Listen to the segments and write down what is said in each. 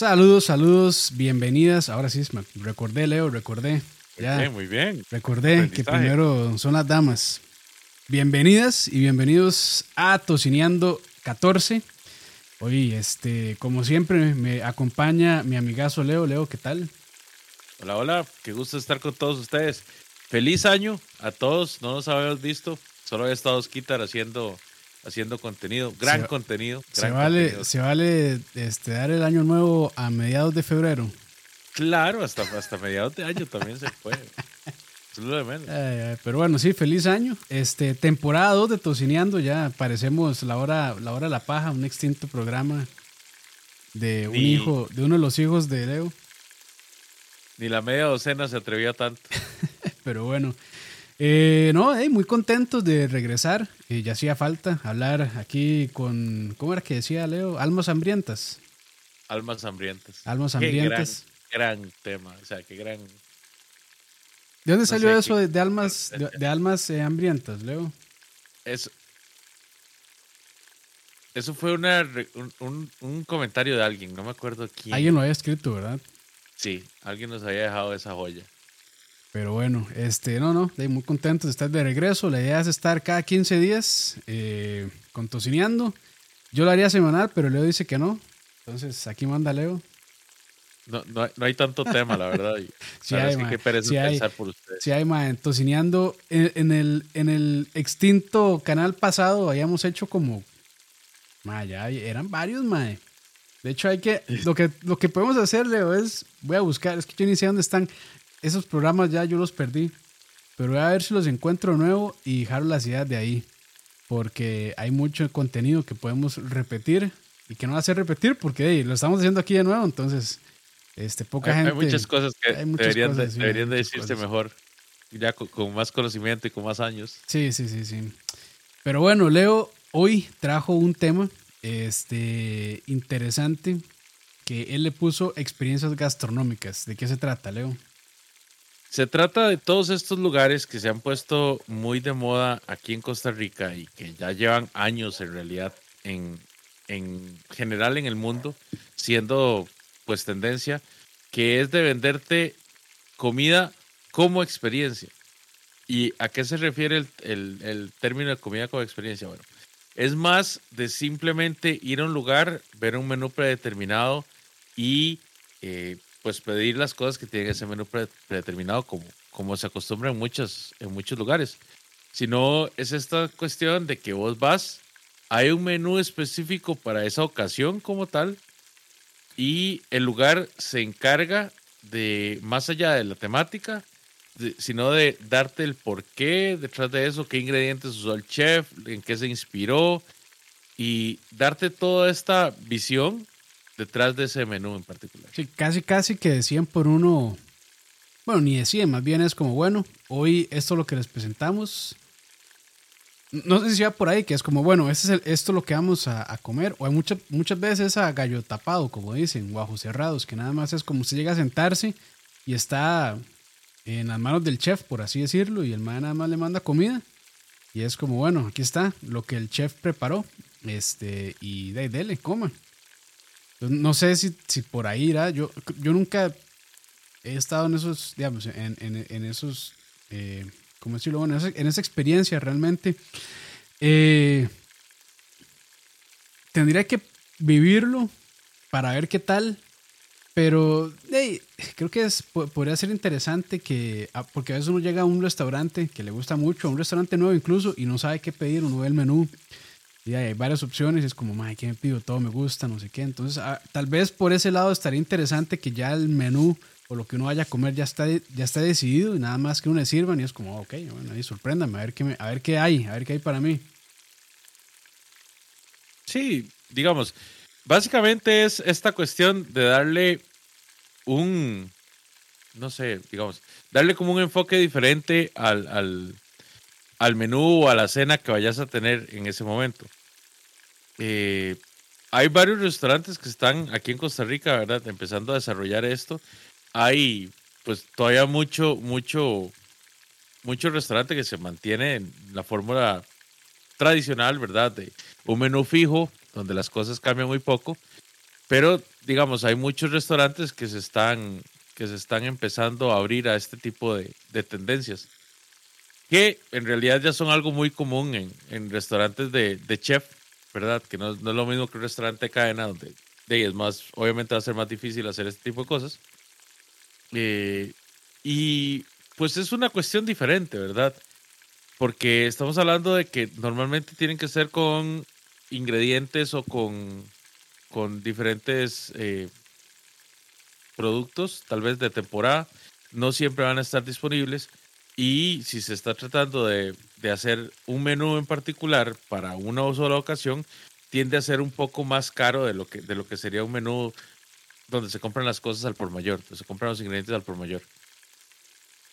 Saludos, saludos, bienvenidas. Ahora sí, me recordé, Leo, recordé. Ya, muy bien, muy bien. Recordé que primero son las damas. Bienvenidas y bienvenidos a Tocineando 14. Hoy, este, como siempre, me acompaña mi amigazo Leo. Leo, ¿qué tal? Hola, hola, qué gusto estar con todos ustedes. Feliz año a todos, no nos habíamos visto, solo había estado Skitar haciendo haciendo contenido, gran contenido. se, vale, se vale este, dar el año nuevo a mediados de febrero. Claro, hasta, hasta mediados de año también se puede. pero bueno, sí, feliz año. Este, temporada 2 de Tocineando, ya parecemos la hora, la hora de la paja, un extinto programa de un hijo, de uno de los hijos de Leo. Ni la media docena se atrevía tanto. pero bueno, eh, no, muy contentos de regresar. Eh, ya hacía falta hablar aquí con, ¿cómo era que decía Leo? Almas hambrientas. Almas hambrientas. Almas hambrientas. gran, tema, o sea, qué gran... ¿De dónde salió eso de, almas, de, almas eh, hambrientas, Leo? Eso, eso fue una, un, un, comentario de alguien, no me acuerdo quién. Alguien lo había escrito, ¿verdad? Sí, alguien nos había dejado esa joya. Pero bueno, este, no, no, estoy muy contento de estar de regreso. La idea es estar cada 15 días eh, con Tocineando. Yo lo haría semanal, pero Leo dice que no. Entonces, aquí manda Leo. No, no, hay tanto tema, la verdad. sí hay, que pensar por ustedes. Sí hay, man. Tocineando. En, el, en el extinto canal pasado habíamos hecho como... Ma, ya eran varios, mae. De hecho, hay que lo, que. lo que podemos hacer, Leo, es. Voy a buscar. Es que yo ni sé dónde están esos programas ya yo los perdí. Pero voy a ver si los encuentro nuevo y dejar las ideas de ahí. Porque hay mucho contenido que podemos repetir y que no ser repetir porque lo estamos haciendo aquí de nuevo. Entonces, este, poca gente. Hay muchas cosas que deberían, de, decirse mejor. Ya con, más conocimiento y con más años. Sí, sí, sí, sí. Pero bueno, Leo hoy trajo un tema este, interesante que él le puso experiencias gastronómicas. ¿De qué se trata, Leo? Se trata de todos estos lugares que se han puesto muy de moda aquí en Costa Rica y que ya llevan años en realidad en, en general en el mundo, siendo pues tendencia, que es de venderte comida como experiencia. ¿Y a qué se refiere el, el, término de comida como experiencia? Bueno, es más de simplemente ir a un lugar, ver un menú predeterminado y eh, pues pedir las cosas que tienen ese menú predeterminado como, como se acostumbra en muchos, en muchos lugares. Sino es esta cuestión de que vos vas, hay un menú específico para esa ocasión como tal y el lugar se encarga de, más allá de la temática, sino de darte el porqué detrás de eso, qué ingredientes usó el chef, en qué se inspiró y darte toda esta visión detrás de ese menú en particular. Sí, casi, casi que decían por uno, bueno, ni decían, más bien es como, bueno, hoy esto es lo que les presentamos. No sé si va por ahí, que es como, bueno, este es esto es lo que vamos a, comer. O hay muchas, muchas veces a gallo tapado, como dicen, o cerrados, que nada más es como usted llega a sentarse y está en las manos del chef, por así decirlo, y el man nada más le manda comida. Y es como, bueno, aquí está lo que el chef preparó. Este, y de, dele, coma. No sé si, si por ahí irá. Yo, yo nunca he estado en esos, digamos, en, en, esos, eh, ¿cómo decirlo? Bueno, en esa, experiencia realmente. Eh, tendría que vivirlo para ver qué tal. Pero creo que podría ser interesante que, ah, porque a veces uno llega a un restaurante que le gusta mucho, a un restaurante nuevo incluso, y no sabe qué pedir, uno ve el menú y hay varias opciones, es como, madre, ¿qué me pido? Todo me gusta, no sé qué. Entonces, ah, tal vez por ese lado estaría interesante que ya el menú o lo que uno vaya a comer ya está, ya está decidido y nada más que uno le sirvan y es como, ok, bueno, ahí sorpréndame, a ver qué, a ver qué hay, a ver qué hay para mí. Sí, digamos, básicamente es esta cuestión de darle un, no sé, digamos, darle como un enfoque diferente al, al, al menú o a la cena que vayas a tener en ese momento. Eh, hay varios restaurantes que están aquí en Costa Rica, ¿verdad? Empezando a desarrollar esto. Hay, pues, todavía mucho, mucho, mucho restaurante que se mantiene en la fórmula tradicional, ¿verdad? De un menú fijo, donde las cosas cambian muy poco. Pero, digamos, hay muchos restaurantes que se están, que se están empezando a abrir a este tipo de, de tendencias. Que en realidad ya son algo muy común en, en restaurantes de, de, chef, ¿verdad? Que no, no, es lo mismo que un restaurante de cadena, donde de, es más, obviamente va a ser más difícil hacer este tipo de cosas. Eh, y pues es una cuestión diferente, ¿verdad? Porque estamos hablando de que normalmente tienen que ser con ingredientes o con, con diferentes eh, productos, tal vez de temporada. No siempre van a estar disponibles. Y si se está tratando de, de hacer un menú en particular para una sola ocasión, tiende a ser un poco más caro de lo que, de lo que sería un menú donde se compran las cosas al por mayor, donde se compran los ingredientes al por mayor.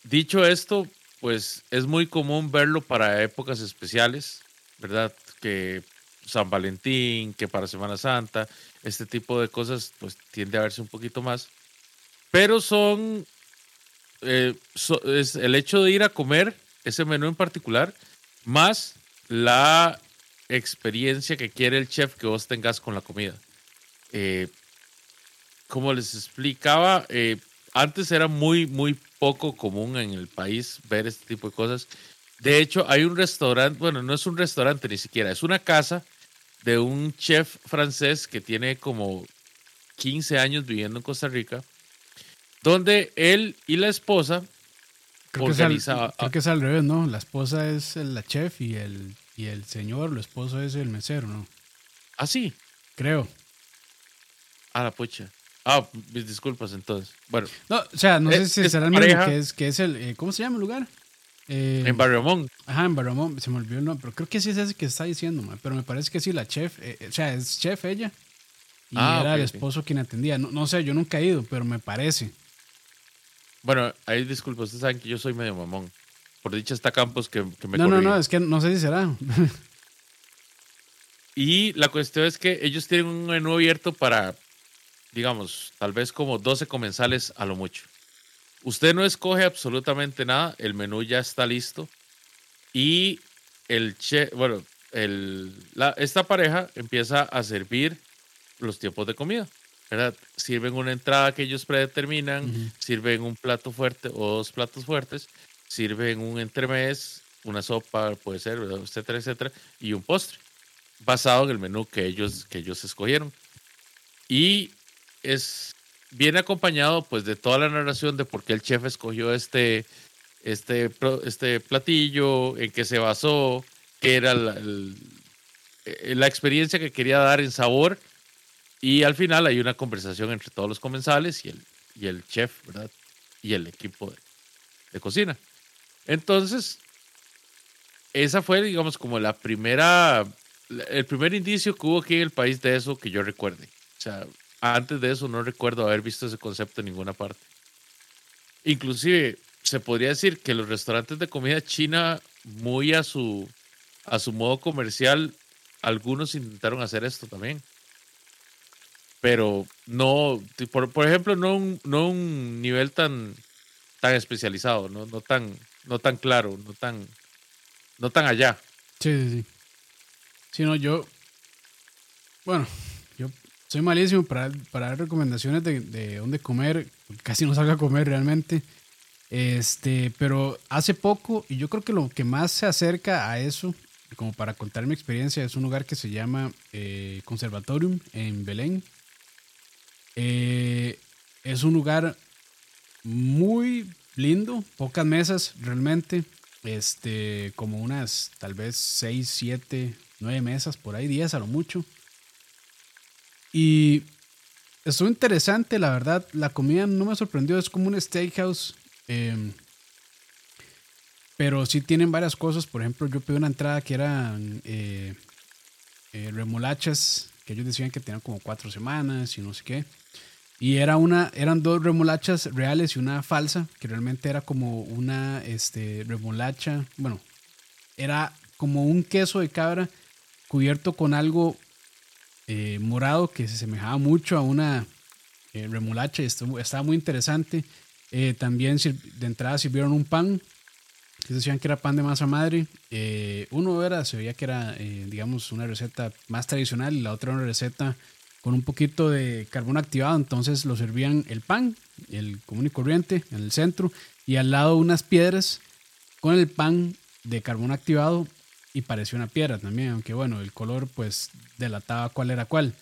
Dicho esto, pues es muy común verlo para épocas especiales, ¿verdad? Que San Valentín, que para Semana Santa, este tipo de cosas, pues tiende a verse un poquito más. Pero son, eh, es el hecho de ir a comer ese menú en particular, más la experiencia que quiere el chef que vos tengas con la comida. Eh, como les explicaba, eh, antes era muy, muy poco común en el país ver este tipo de cosas. De hecho, hay un restaurante, bueno, no es un restaurante ni siquiera, es una casa de un chef francés que tiene como 15 años viviendo en Costa Rica, donde él y la esposa creo organizaban... Creo que es al revés, ¿no? La esposa es la chef y el, y el señor, el esposo es el mesero, ¿no? Ah, sí. Creo. Ah, la pucha. Ah, mis disculpas entonces. Bueno. No, o sea, no sé si será el mismo que es, que es el. Eh, ¿Cómo se llama el lugar? Eh, en Barriomón. Ajá, en Barriomón. Se me olvidó el nombre, pero creo que sí es ese que está diciendo, pero me parece que sí, la chef. Eh, o sea, es chef ella. Y ah, era el esposo quien atendía. No, no sé, yo nunca he ido, pero me parece. Bueno, ahí disculpas, ustedes saben que yo soy medio mamón. Por dicha está Campos que, que me No, no, no, es que no sé si será. y la cuestión es que ellos tienen un menú abierto para digamos, tal vez como 12 comensales a lo mucho. Usted no escoge absolutamente nada, el menú ya está listo y el che, bueno, el, la, esta pareja empieza a servir los tiempos de comida, ¿verdad? Sirven una entrada que ellos predeterminan, sirven un plato fuerte o dos platos fuertes, sirven un entremés, una sopa, puede ser, etcétera, etcétera, y un postre, basado en el menú que ellos, que ellos escogieron. Y es viene acompañado pues de toda la narración de por qué el chef escogió este, este, este platillo, en qué se basó, qué era la, eh, la, experiencia que quería dar en sabor. Y al final hay una conversación entre todos los comensales y el, y el chef, ¿verdad? Y el equipo de, cocina. Entonces, esa fue, digamos, como la primera, el primer indicio que hubo aquí en el país de eso que yo recuerde. O sea, antes de eso no recuerdo haber visto ese concepto en ninguna parte. Inclusive se podría decir que los restaurantes de comida china, muy a su, a su modo comercial, algunos intentaron hacer esto también. Pero no, por, por ejemplo, no un, no un nivel tan, tan especializado, no, no, tan, no tan claro, no tan, no tan allá. Sí, sí, sí. Sino yo, bueno, soy malísimo para, para dar recomendaciones de, de, dónde comer. Casi no salgo a comer realmente. Este, pero hace poco, y yo creo que lo que más se acerca a eso, como para contar mi experiencia, es un lugar que se llama eh, Conservatorium en Belén. Eh, es un lugar muy lindo, pocas mesas realmente, este, como unas tal vez 6, 7, 9 mesas, por ahí 10 a lo mucho. Y estuvo interesante, la verdad. La comida no me sorprendió, es como un steakhouse. Em, pero sí tienen varias cosas. Por ejemplo, yo pedí una entrada que eran eh, eh, remolachas, que ellos decían que tenían como cuatro semanas y no sé qué. Y era una, eran dos remolachas reales y una falsa, que realmente era como una este, remolacha. Bueno, era como un queso de cabra cubierto con algo eh, morado que se semejaba mucho a una eh, remolacha y estaba muy interesante. Eh, también de entrada sirvieron un pan, que decían que era pan de masa madre. uno era, se veía que era, digamos, una receta más tradicional y la otra una receta con un poquito de carbón activado. Entonces lo servían el pan, el común y corriente, en el centro, y al lado unas piedras con el pan de carbón activado y parecía una piedra también, aunque bueno, el color pues delataba cuál era cuál.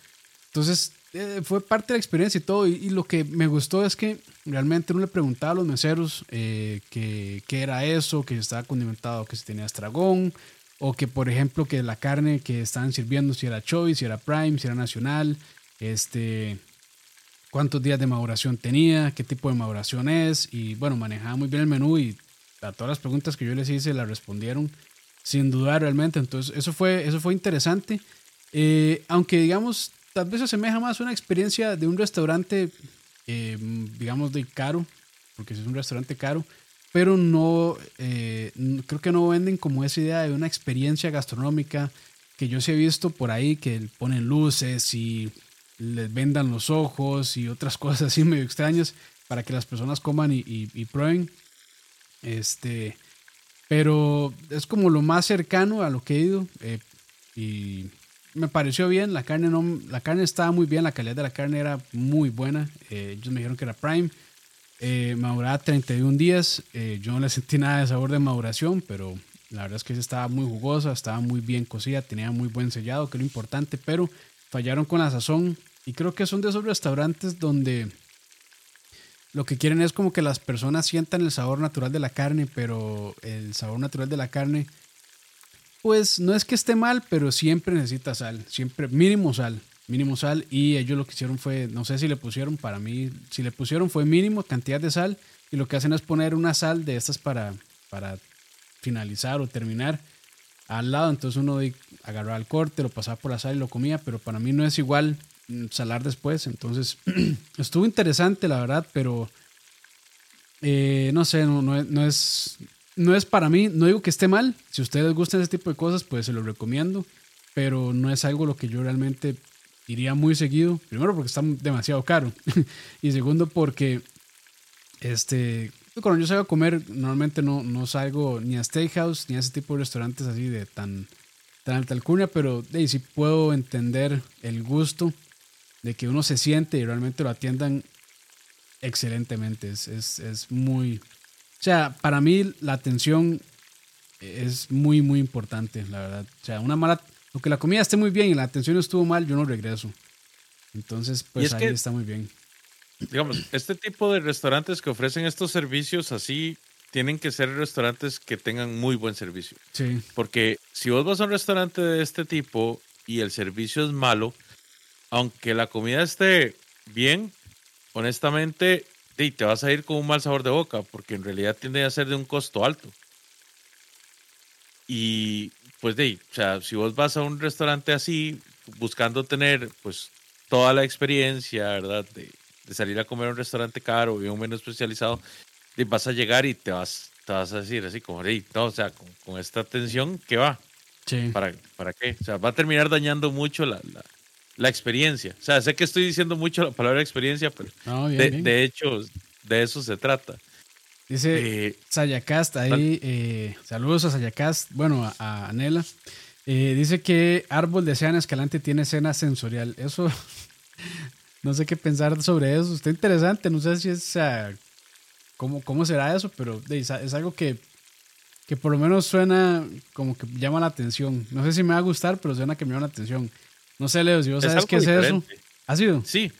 Entonces eh, fue parte de la experiencia y todo, y, lo que me gustó es que realmente uno le preguntaba a los meseros eh, qué era eso, que estaba condimentado, que si tenía estragón, o que por ejemplo que la carne que estaban sirviendo, si era choice, si era prime, si era nacional, este, cuántos días de maduración tenía, qué tipo de maduración es, y bueno, manejaba muy bien el menú y a todas las preguntas que yo les hice las respondieron sin dudar realmente. Entonces, eso fue, eso fue interesante. Eh, aunque, digamos, tal vez se asemeja más a una experiencia de un restaurante, eh, digamos, de caro, porque es un restaurante caro, pero no, eh, creo que no venden como esa idea de una experiencia gastronómica que yo sí he visto por ahí, que ponen luces y les vendan los ojos y otras cosas así medio extrañas para que las personas coman y, y prueben. Este, pero es como lo más cercano a lo que he ido. Eh, y me pareció bien. La carne, no, la carne estaba muy bien. La calidad de la carne era muy buena. Eh, ellos me dijeron que era prime. Eh, maduraba 31 días. Eh, yo no le sentí nada de sabor de maduración, pero la verdad es que estaba muy jugosa, estaba muy bien cocida, tenía muy buen sellado, que es lo importante, pero fallaron con la sazón. Y creo que son de esos restaurantes donde lo que quieren es como que las personas sientan el sabor natural de la carne, pero el sabor natural de la carne, pues no es que esté mal, pero siempre necesita sal, siempre mínimo sal, mínimo sal. Y ellos lo que hicieron fue, no sé si le pusieron, para mí, si le pusieron fue mínimo cantidad de sal. Y lo que hacen es poner una sal de estas para, para finalizar o terminar al lado. Entonces uno agarraba el corte, lo pasaba por la sal y lo comía, pero para mí no es igual Mm, salar después. Entonces, estuvo interesante, la verdad, pero eh, no sé, no, es para mí, no digo que esté mal. Si ustedes gustan ese tipo de cosas, pues se lo recomiendo, pero no es algo lo que yo realmente iría muy seguido. Primero, porque está demasiado caro, y segundo, porque este, cuando yo salgo a comer, normalmente no, no salgo ni a steakhouse ni a ese tipo de restaurantes así de tan, tan alta alcurnia, pero hey, sí puedo entender el gusto de que uno se siente y realmente lo atiendan excelentemente. Es, es, es muy... O sea, para mí la atención es muy, muy importante, la verdad. O sea, una mala... Aunque la comida esté muy bien y la atención estuvo mal, yo no regreso. Entonces, pues ahí está muy bien. Digamos, este tipo de restaurantes que ofrecen estos servicios así tienen que ser restaurantes que tengan muy buen servicio. Sí. Porque si vos vas a un restaurante de este tipo y el servicio es malo, aunque la comida esté bien, honestamente, te vas a ir con un mal sabor de boca, porque en realidad tiende a ser de un costo alto. Y pues de, o sea, si vos vas a un restaurante así, buscando tener pues toda la experiencia, ¿verdad? De, salir a comer a un restaurante caro y un menú especializado, vas a llegar y te vas, te vas a decir así como, no, o sea, con, esta atención, ¿qué va? Sí. ¿Para, ¿Para qué? O sea, va a terminar dañando mucho la, la experiencia. O sea, sé que estoy diciendo mucho la palabra experiencia, pero de, hecho, de eso se trata. Dice eh, Sayacast ahí, eh, saludos a Sayacast, bueno, a, Anela. Eh, dice que Árbol de Sean Escalante tiene escena sensorial. Eso, no sé qué pensar sobre eso. Está interesante, no sé si es, cómo, cómo será eso, pero es, es algo que, que por lo menos suena como que llama la atención. No sé si me va a gustar, pero suena que me llama la atención. No sé, Leo, si vos sabes qué es eso. ¿Ha sido? Sí.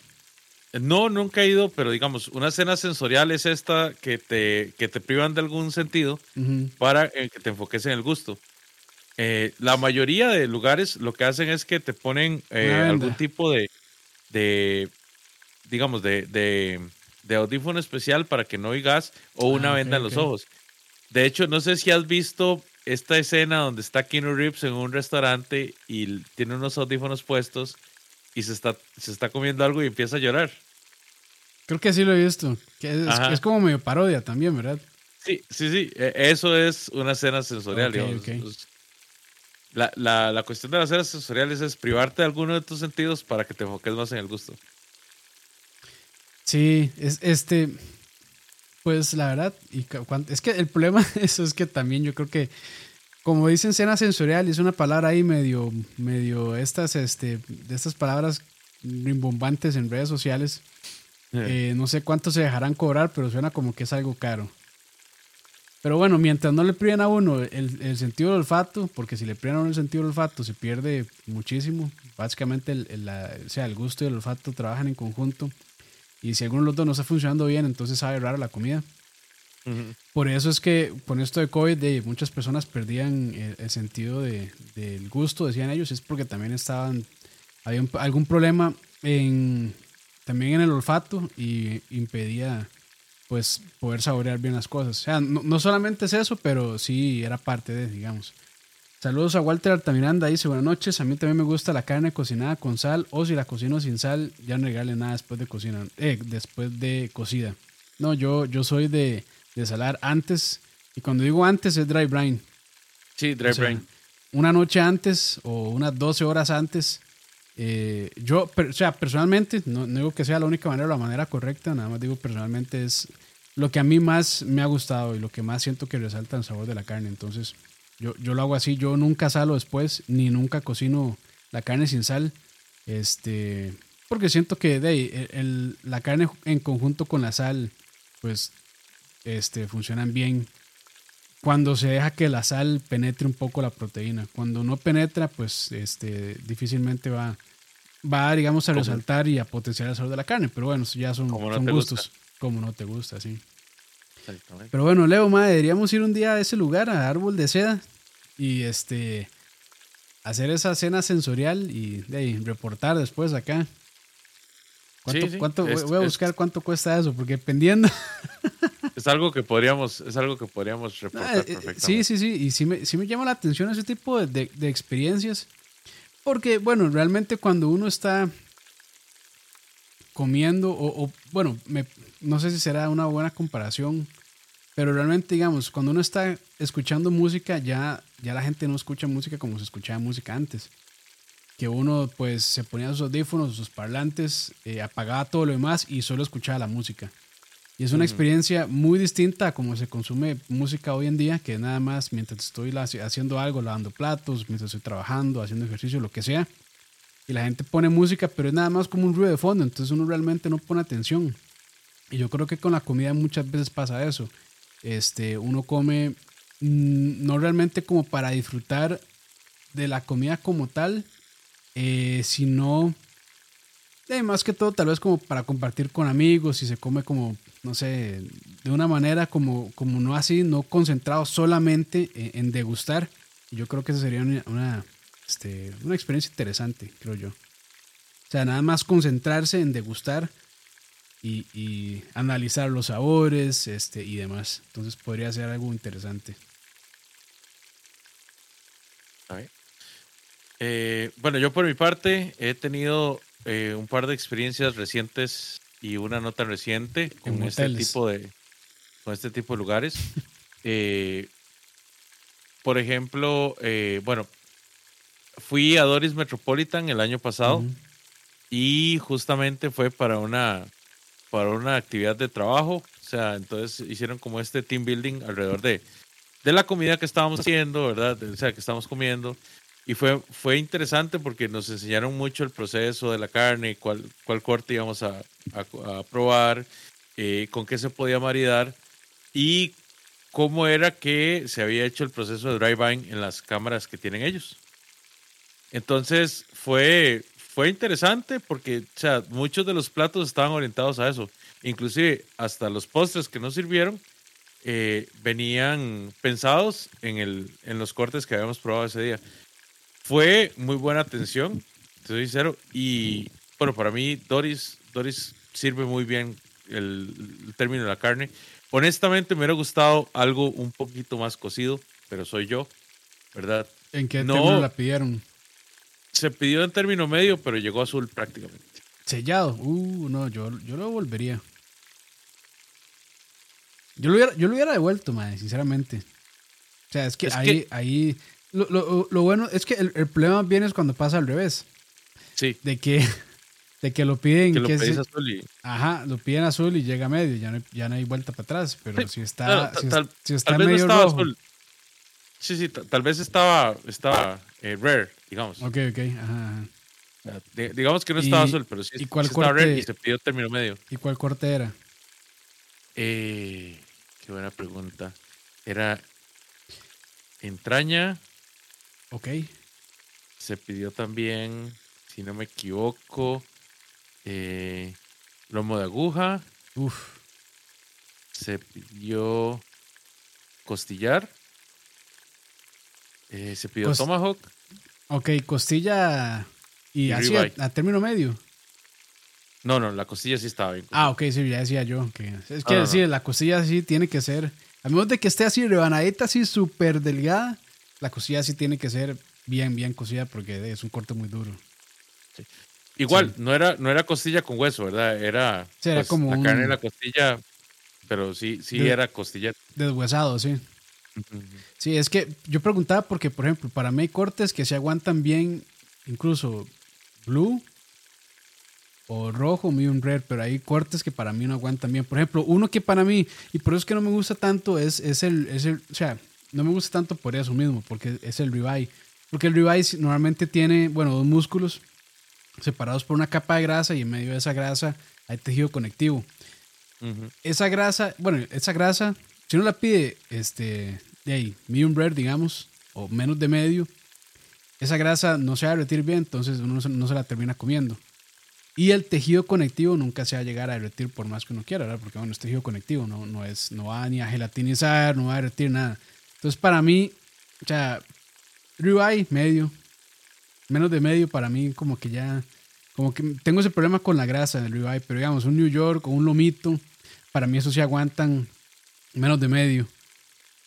No, nunca he ido, pero digamos, una escena sensorial es esta que te, que te privan de algún sentido para eh, que te enfoques en el gusto. Eh, la mayoría de lugares lo que hacen es que te ponen eh, algún tipo de, de digamos, de, de, audífono especial para que no oigas o una ah, venda en los ojos. De hecho, no sé si has visto esta escena donde está Keanu Reeves en un restaurante y tiene unos audífonos puestos y se está, se está comiendo algo y empieza a llorar. Creo que sí lo he visto. Que es, como medio parodia también, ¿verdad? Sí, sí, sí. E, eso es una escena sensorial. La, la, la, cuestión de las escenas sensoriales es privarte de alguno de tus sentidos para que te enfoques más en el gusto. Sí, es este. Pues la verdad, y es que el problema eso es que también yo creo que, como dicen escena sensorial, es una palabra ahí medio, medio estas, este, de estas palabras rimbombantes en redes sociales. Eh, no sé cuánto se dejarán cobrar, pero suena como que es algo caro. Pero bueno, mientras no le priven a uno el, sentido del olfato, porque si le priven a uno el sentido del olfato se pierde muchísimo. Básicamente, el, sea, el gusto y el olfato trabajan en conjunto. Y si alguno de los dos no está funcionando bien, entonces sabe raro la comida. Por eso es que con esto de COVID de, muchas personas perdían el, sentido de, del gusto, decían ellos, es porque también estaban, había algún problema en, también en el olfato y impedía pues poder saborear bien las cosas. O sea, no, solamente es eso, pero sí era parte de, digamos. Saludos a Walter Altamiranda, dice buenas noches, a mí también me gusta la carne cocinada con sal o si la cocino sin sal, ya no regale nada después de cocina, eh, después de cocida. No, yo, yo soy de, de salar antes. Y cuando digo antes es dry brine. Sí, dry brine. Una noche antes o unas 12 horas antes. Eh, yo, o sea, personalmente, no, digo que sea la única manera o la manera correcta, nada más digo personalmente es lo que a mí más me ha gustado y lo que más siento que resalta el sabor de la carne. Entonces, yo, yo lo hago así. Yo nunca salo después, ni nunca cocino la carne sin sal. Este, porque siento que de la carne en conjunto con la sal, pues este, funcionan bien cuando se deja que la sal penetre un poco la proteína. Cuando no penetra, pues este, difícilmente va, va, digamos, a resaltar y a potenciar el sabor de la carne. Pero bueno, ya son, gustos. Como no te gusta, sí. Pero bueno, Leo, madre, deberíamos ir un día a ese lugar, a Árbol de Seda, y este hacer esa cena sensorial y reportar después acá. ¿Cuánto, voy a buscar cuánto cuesta eso, porque dependiendo. Es algo que podríamos, es algo que podríamos reportar ah, eh, perfectamente. Sí, sí, sí. Y sí me, sí me llama la atención ese tipo de, de, experiencias. Porque, bueno, realmente cuando uno está comiendo, o, bueno, me, no sé si será una buena comparación, pero realmente, digamos, cuando uno está escuchando música, ya, ya la gente no escucha música como se escuchaba música antes. Que uno, pues, se ponía sus audífonos, sus parlantes, eh, apagaba todo lo demás y solo escuchaba la música. Y es una experiencia muy distinta a como se consume música hoy en día, que nada más mientras estoy haciendo algo, lavando platos, mientras estoy trabajando, haciendo ejercicio, lo que sea. Y la gente pone música, pero es nada más como un ruido de fondo, entonces uno realmente no pone atención. Y yo creo que con la comida muchas veces pasa eso. Este, uno come mm, no realmente como para disfrutar de la comida como tal, eh, sino eh, más que todo tal vez como para compartir con amigos y se come como no sé, de una manera como, como no así, no concentrado solamente en, degustar. Yo creo que esa sería una, este, una experiencia interesante, creo yo. O sea, nada más concentrarse en degustar y, analizar los sabores este, y demás. Entonces podría ser algo interesante. Eh, bueno, yo por mi parte he tenido eh, un par de experiencias recientes y una nota reciente con este tipo de con este tipo de lugares. Eh, por ejemplo, bueno, fui a Doris Metropolitan el año pasado y justamente fue para una para una actividad de trabajo. O sea, entonces hicieron como este team building alrededor de, de la comida que estábamos haciendo, ¿verdad? O sea, que estábamos comiendo. Y fue, fue interesante porque nos enseñaron mucho el proceso de la carne, cuál, cuál corte íbamos a, a, probar, eh, con qué se podía maridar y cómo era que se había hecho el proceso de dry vine en las cámaras que tienen ellos. Entonces fue, fue interesante porque o sea, muchos de los platos estaban orientados a eso. Inclusive hasta los postres que nos sirvieron eh, venían pensados en, el, en los cortes que habíamos probado ese día. Fue muy buena atención, te soy sincero. Y bueno, para mí Doris, Doris sirve muy bien el, término de la carne. Honestamente me hubiera gustado algo un poquito más cocido, pero soy yo, ¿verdad? ¿En qué término la pidieron? Se pidió en término medio, pero llegó azul prácticamente. Sellado. Uh, no, yo, yo lo volvería. Yo lo hubiera, yo lo hubiera devuelto, madre, sinceramente. O sea, es que ahí, ahí lo, lo, bueno es que el, problema viene es cuando pasa al revés. Sí. De que, de que lo piden. Que lo pedís azul y... Ajá, lo piden azul y llega a medio. Ya no, ya no hay vuelta para atrás. Pero si está, si, está medio rojo. Azul. Sí, sí, tal vez estaba, estaba eh, rare, digamos. Ok, ok. Ajá, digamos que no estaba azul, pero sí, ¿y cuál estaba red y se pidió término medio. ¿Y cuál corte era? Eh, qué buena pregunta. Era entraña. Ok. Se pidió también, si no me equivoco, eh, lomo de aguja. Uf. Se pidió costillar. Eh, se pidió tomahawk. Ok, costilla y, así a, término medio. No, no, la costilla sí estaba bien. Ah, ok, sí, ya decía yo. Que, es que decir, la costilla sí tiene que ser, a menos de que esté así rebanadita, así súper delgada, la costilla sí tiene que ser bien, bien cocida porque es un corte muy duro. Igual, no, era, no era costilla con hueso, ¿verdad? Era, era pues, como la carne de la costilla, pero sí, sí era costilla. Deshuesado, sí. Sí, es que yo preguntaba porque, por ejemplo, para mí hay cortes que se aguantan bien, incluso blue o rojo, medium red, pero hay cortes que para mí no aguantan bien. Por ejemplo, uno que para mí, y por eso es que no me gusta tanto, es, es, el, es el, o sea, no me gusta tanto por eso mismo, porque es el ribeye. Porque el ribeye normalmente tiene, bueno, dos músculos separados por una capa de grasa y en medio de esa grasa hay tejido conectivo. Esa grasa, bueno, esa grasa, si uno la pide este, de ahí, medium rare, digamos, o menos de medio, esa grasa no se va a derretir bien, entonces uno no se, la termina comiendo. Y el tejido conectivo nunca se va a llegar a derretir por más que uno quiera, ¿verdad? Porque bueno, es tejido conectivo, no, no, es, no va ni a gelatinizar, no va a derretir nada. Entonces, para mí, o sea, ribeye medio, menos de medio para mí como que ya, como que tengo ese problema con la grasa del ribeye, pero digamos, un New York o un lomito, para mí eso sí aguantan menos de medio.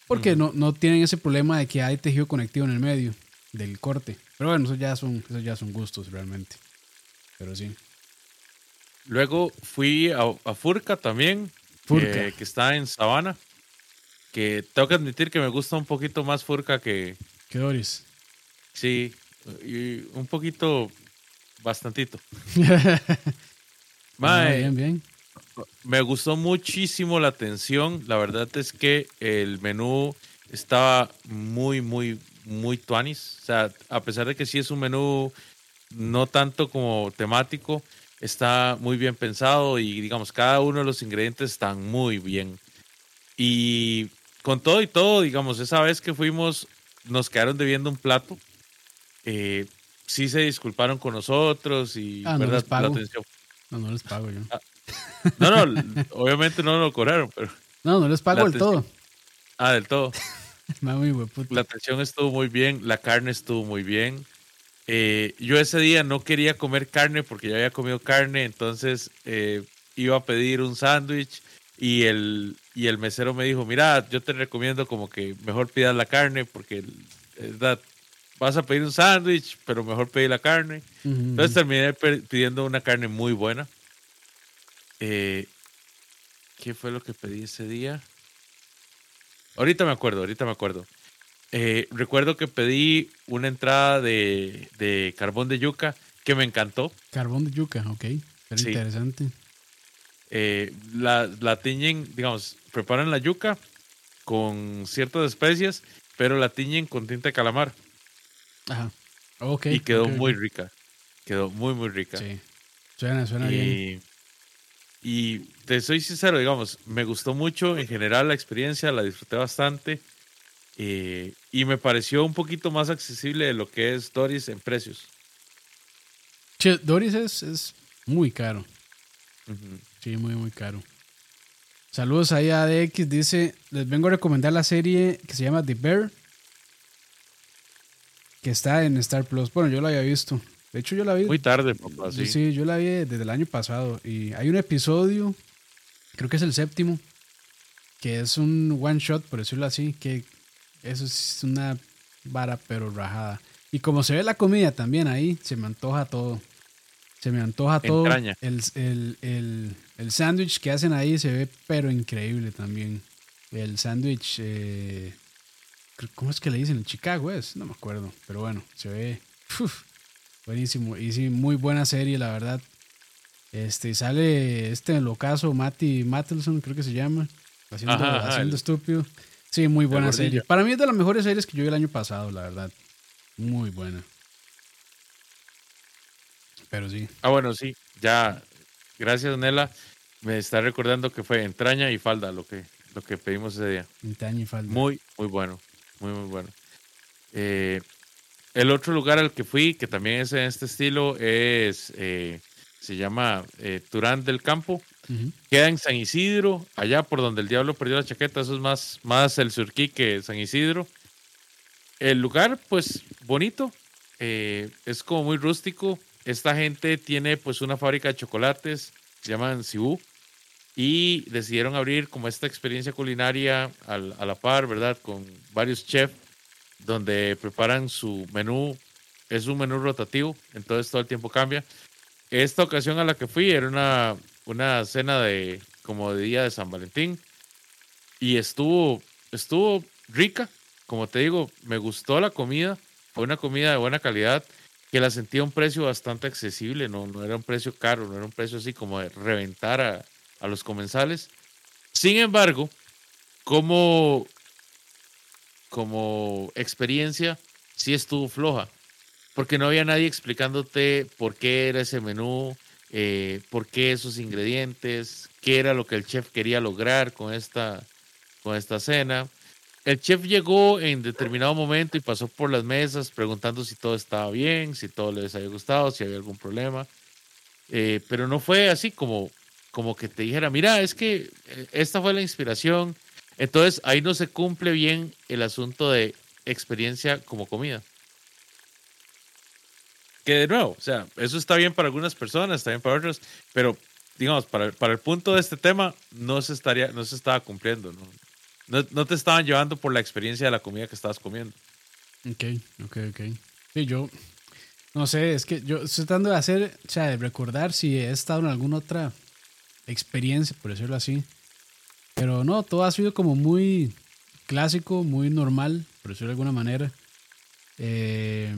Porque no, no tienen ese problema de que hay tejido conectivo en el medio del corte. Pero bueno, eso ya son, eso ya son gustos realmente. Pero sí. Luego fui a, Furca también, Furca. que está en Sabana. Que tengo que admitir que me gusta un poquito más Furca que... Que Doris. Sí, y un poquito, bastantito. bien, bien. Me gustó muchísimo la atención. La verdad es que el menú estaba muy, muy, muy tuanis. O sea, a pesar de que sí es un menú no tanto como temático, está muy bien pensado y digamos, cada uno de los ingredientes están muy bien. Y con todo y todo, digamos, esa vez que fuimos, nos quedaron debiendo un plato eh, sí se disculparon con nosotros y ah, ¿verdad? No, les pago. no, no les pago yo. Ah, no, no, obviamente no lo cobraron, pero. No, no les pago del todo. Ah, del todo. muy la atención estuvo muy bien, la carne estuvo muy bien. Eh, yo ese día no quería comer carne porque ya había comido carne, entonces eh, iba a pedir un sándwich y el, y el mesero me dijo, mira, yo te recomiendo como que mejor pidas la carne porque verdad, vas a pedir un sándwich, pero mejor pedir la carne. Entonces terminé pidiendo una carne muy buena. Eh, ¿Qué fue lo que pedí ese día? Ahorita me acuerdo, ahorita me acuerdo. Eh, recuerdo que pedí una entrada de, carbón de yuca que me encantó. Carbón de yuca, ok. interesante. Eh, la, la tiñen, digamos, preparan la yuca con ciertas especias, pero la tiñen con tinta de calamar. Ajá. Ok. Y quedó muy rica. Quedó muy, muy rica. Sí. Suena, suena bien. Y te soy sincero, digamos, me gustó mucho en general la experiencia, la disfruté bastante. Eh, y me pareció un poquito más accesible de lo que es Doris en precios. Che, Doris es, es muy caro. Sí, muy, muy caro. Saludos ahí a DX. Dice: Les vengo a recomendar la serie que se llama The Bear que está en Star Plus. Bueno, yo la había visto. De hecho, yo la vi. Muy tarde, papá, sí. Sí, yo la vi desde el año pasado. Y hay un episodio, creo que es el séptimo, que es un one shot, por decirlo así, que eso es una vara, pero rajada. Y como se ve la comida también ahí, se me antoja todo. Se me antoja todo. El, el, el, el sándwich que hacen ahí se ve, pero increíble también. El sándwich. Eh, ¿Cómo es que le dicen? En Chicago es, no me acuerdo. Pero bueno, se ve buenísimo. Y sí, muy buena serie, la verdad. Este, sale este en el ocaso, Matty Mattelson, creo que se llama. Haciendo, estúpido. Sí, muy buena serie. Para mí es de las mejores series que yo vi el año pasado, la verdad. Muy buena. Pero sí. Ah, bueno, sí. Ya, gracias, Nela. Me está recordando que fue entraña y falda lo que, lo que pedimos ese día. Entraña y falda. Muy, muy bueno. Muy, muy bueno. Eh, el otro lugar al que fui, que también es en este estilo, es eh, se llama eh, Turán del Campo. Queda en San Isidro, allá por donde el diablo perdió la chaqueta. Eso es más, más el surquí que San Isidro. El lugar, pues, bonito. Eh, es como muy rústico. Esta gente tiene, pues, una fábrica de chocolates. Se llaman Cibú. Y decidieron abrir como esta experiencia culinaria a la par, ¿verdad? Con varios chefs donde preparan su menú. Es un menú rotativo, entonces todo el tiempo cambia. Esta ocasión a la que fui era una, una cena de como de día de San Valentín y estuvo, estuvo rica. Como te digo, me gustó la comida. Fue una comida de buena calidad que la sentía a un precio bastante accesible. No, no era un precio caro, no era un precio así como de reventar a, a los comensales. Sin embargo, como como experiencia sí estuvo floja, porque no había nadie explicándote por qué era ese menú, eh, por qué esos ingredientes, qué era lo que el chef quería lograr con esta, con esta cena. El chef llegó en determinado momento y pasó por las mesas preguntando si todo estaba bien, si todo les había gustado, si había algún problema. Eh, pero no fue así como, como que te dijera, mira, es que eh, esta fue la inspiración, entonces ahí no se cumple bien el asunto de experiencia como comida. Que de nuevo, o sea, eso está bien para algunas personas, está bien para otras, pero digamos, para, para el punto de este tema no se, estaría, no se estaba cumpliendo, ¿no? No, te estaban llevando por la experiencia de la comida que estabas comiendo. Ok, ok, ok. Sí, yo no sé, es que yo estoy tratando de hacer, o sea, de recordar si he estado en alguna otra experiencia, por decirlo así, pero no, todo ha sido como muy clásico, muy normal, por decirlo de alguna manera. Eh,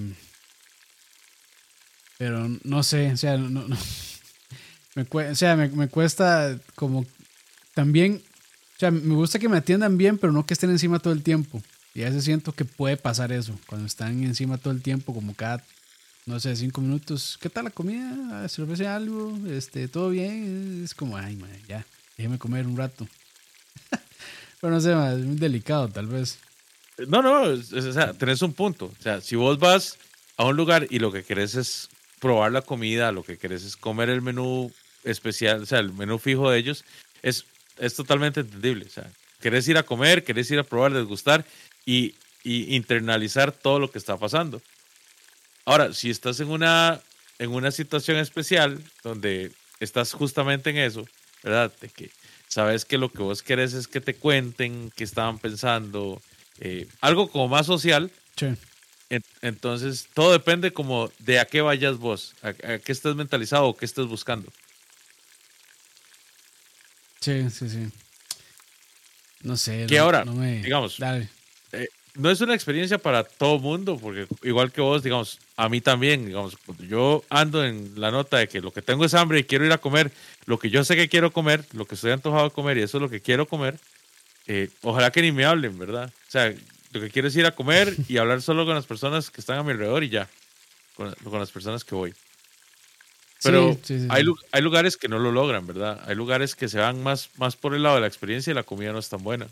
pero no sé, o sea, no, me, o sea me, cuesta como también, o sea, me gusta que me atiendan bien, pero no que estén encima todo el tiempo. Y a veces siento que puede pasar eso, cuando están encima todo el tiempo, como cada, no sé, cinco minutos. ¿Qué tal la comida? ¿Se ofrece algo? Este, ¿Todo bien? Es como, ay, ya, déjeme comer un rato. Pero no sé, es muy delicado, tal vez. No, no, o sea, tenés un punto. O sea, si vos vas a un lugar y lo que querés es probar la comida, lo que querés es comer el menú especial, o sea, el menú fijo de ellos, es, es totalmente entendible. O sea, querés ir a comer, querés ir a probar, desgustar y, y internalizar todo lo que está pasando. Ahora, si estás en una, en una situación especial donde estás justamente en eso, ¿verdad? De que sabes que lo que vos querés es que te cuenten qué estaban pensando, eh, algo como más social. Sí. entonces, todo depende como de a qué vayas vos, a, qué estés mentalizado o qué estés buscando. Sí, sí, sí. No sé. Que ahora, digamos, Dale. No es una experiencia para todo mundo, porque igual que vos, digamos, a mí también, digamos, cuando yo ando en la nota de que lo que tengo es hambre y quiero ir a comer, lo que yo sé que quiero comer, lo que estoy antojado de comer y eso es lo que quiero comer, eh, ojalá que ni me hablen, ¿verdad? O sea, lo que quiero es ir a comer y hablar solo con las personas que están a mi alrededor y ya, con, las personas que voy. Pero hay, hay, lugares que no lo logran, ¿verdad? Hay lugares que se van más, más por el lado de la experiencia y la comida no es tan buena.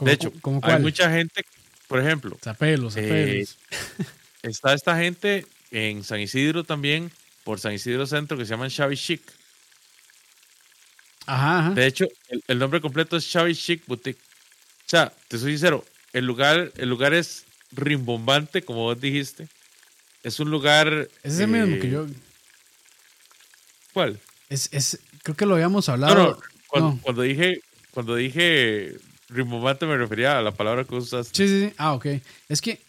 De hecho, hay mucha gente, por ejemplo. Zapelos, eh, está esta gente en San Isidro también, por San Isidro Centro, que se llaman Xavi Chic. Ajá, De hecho, el, nombre completo es Xavi Chic Boutique. O sea, te soy sincero, el lugar, el lugar es rimbombante, como vos dijiste. Es un lugar. Es el mismo que eh, yo. ¿Cuál? Es, es, creo que lo habíamos hablado. Cuando, cuando, dije, cuando dije rimbombante me refería a la palabra que usaste. Sí, sí, sí. Ah, ok. Es que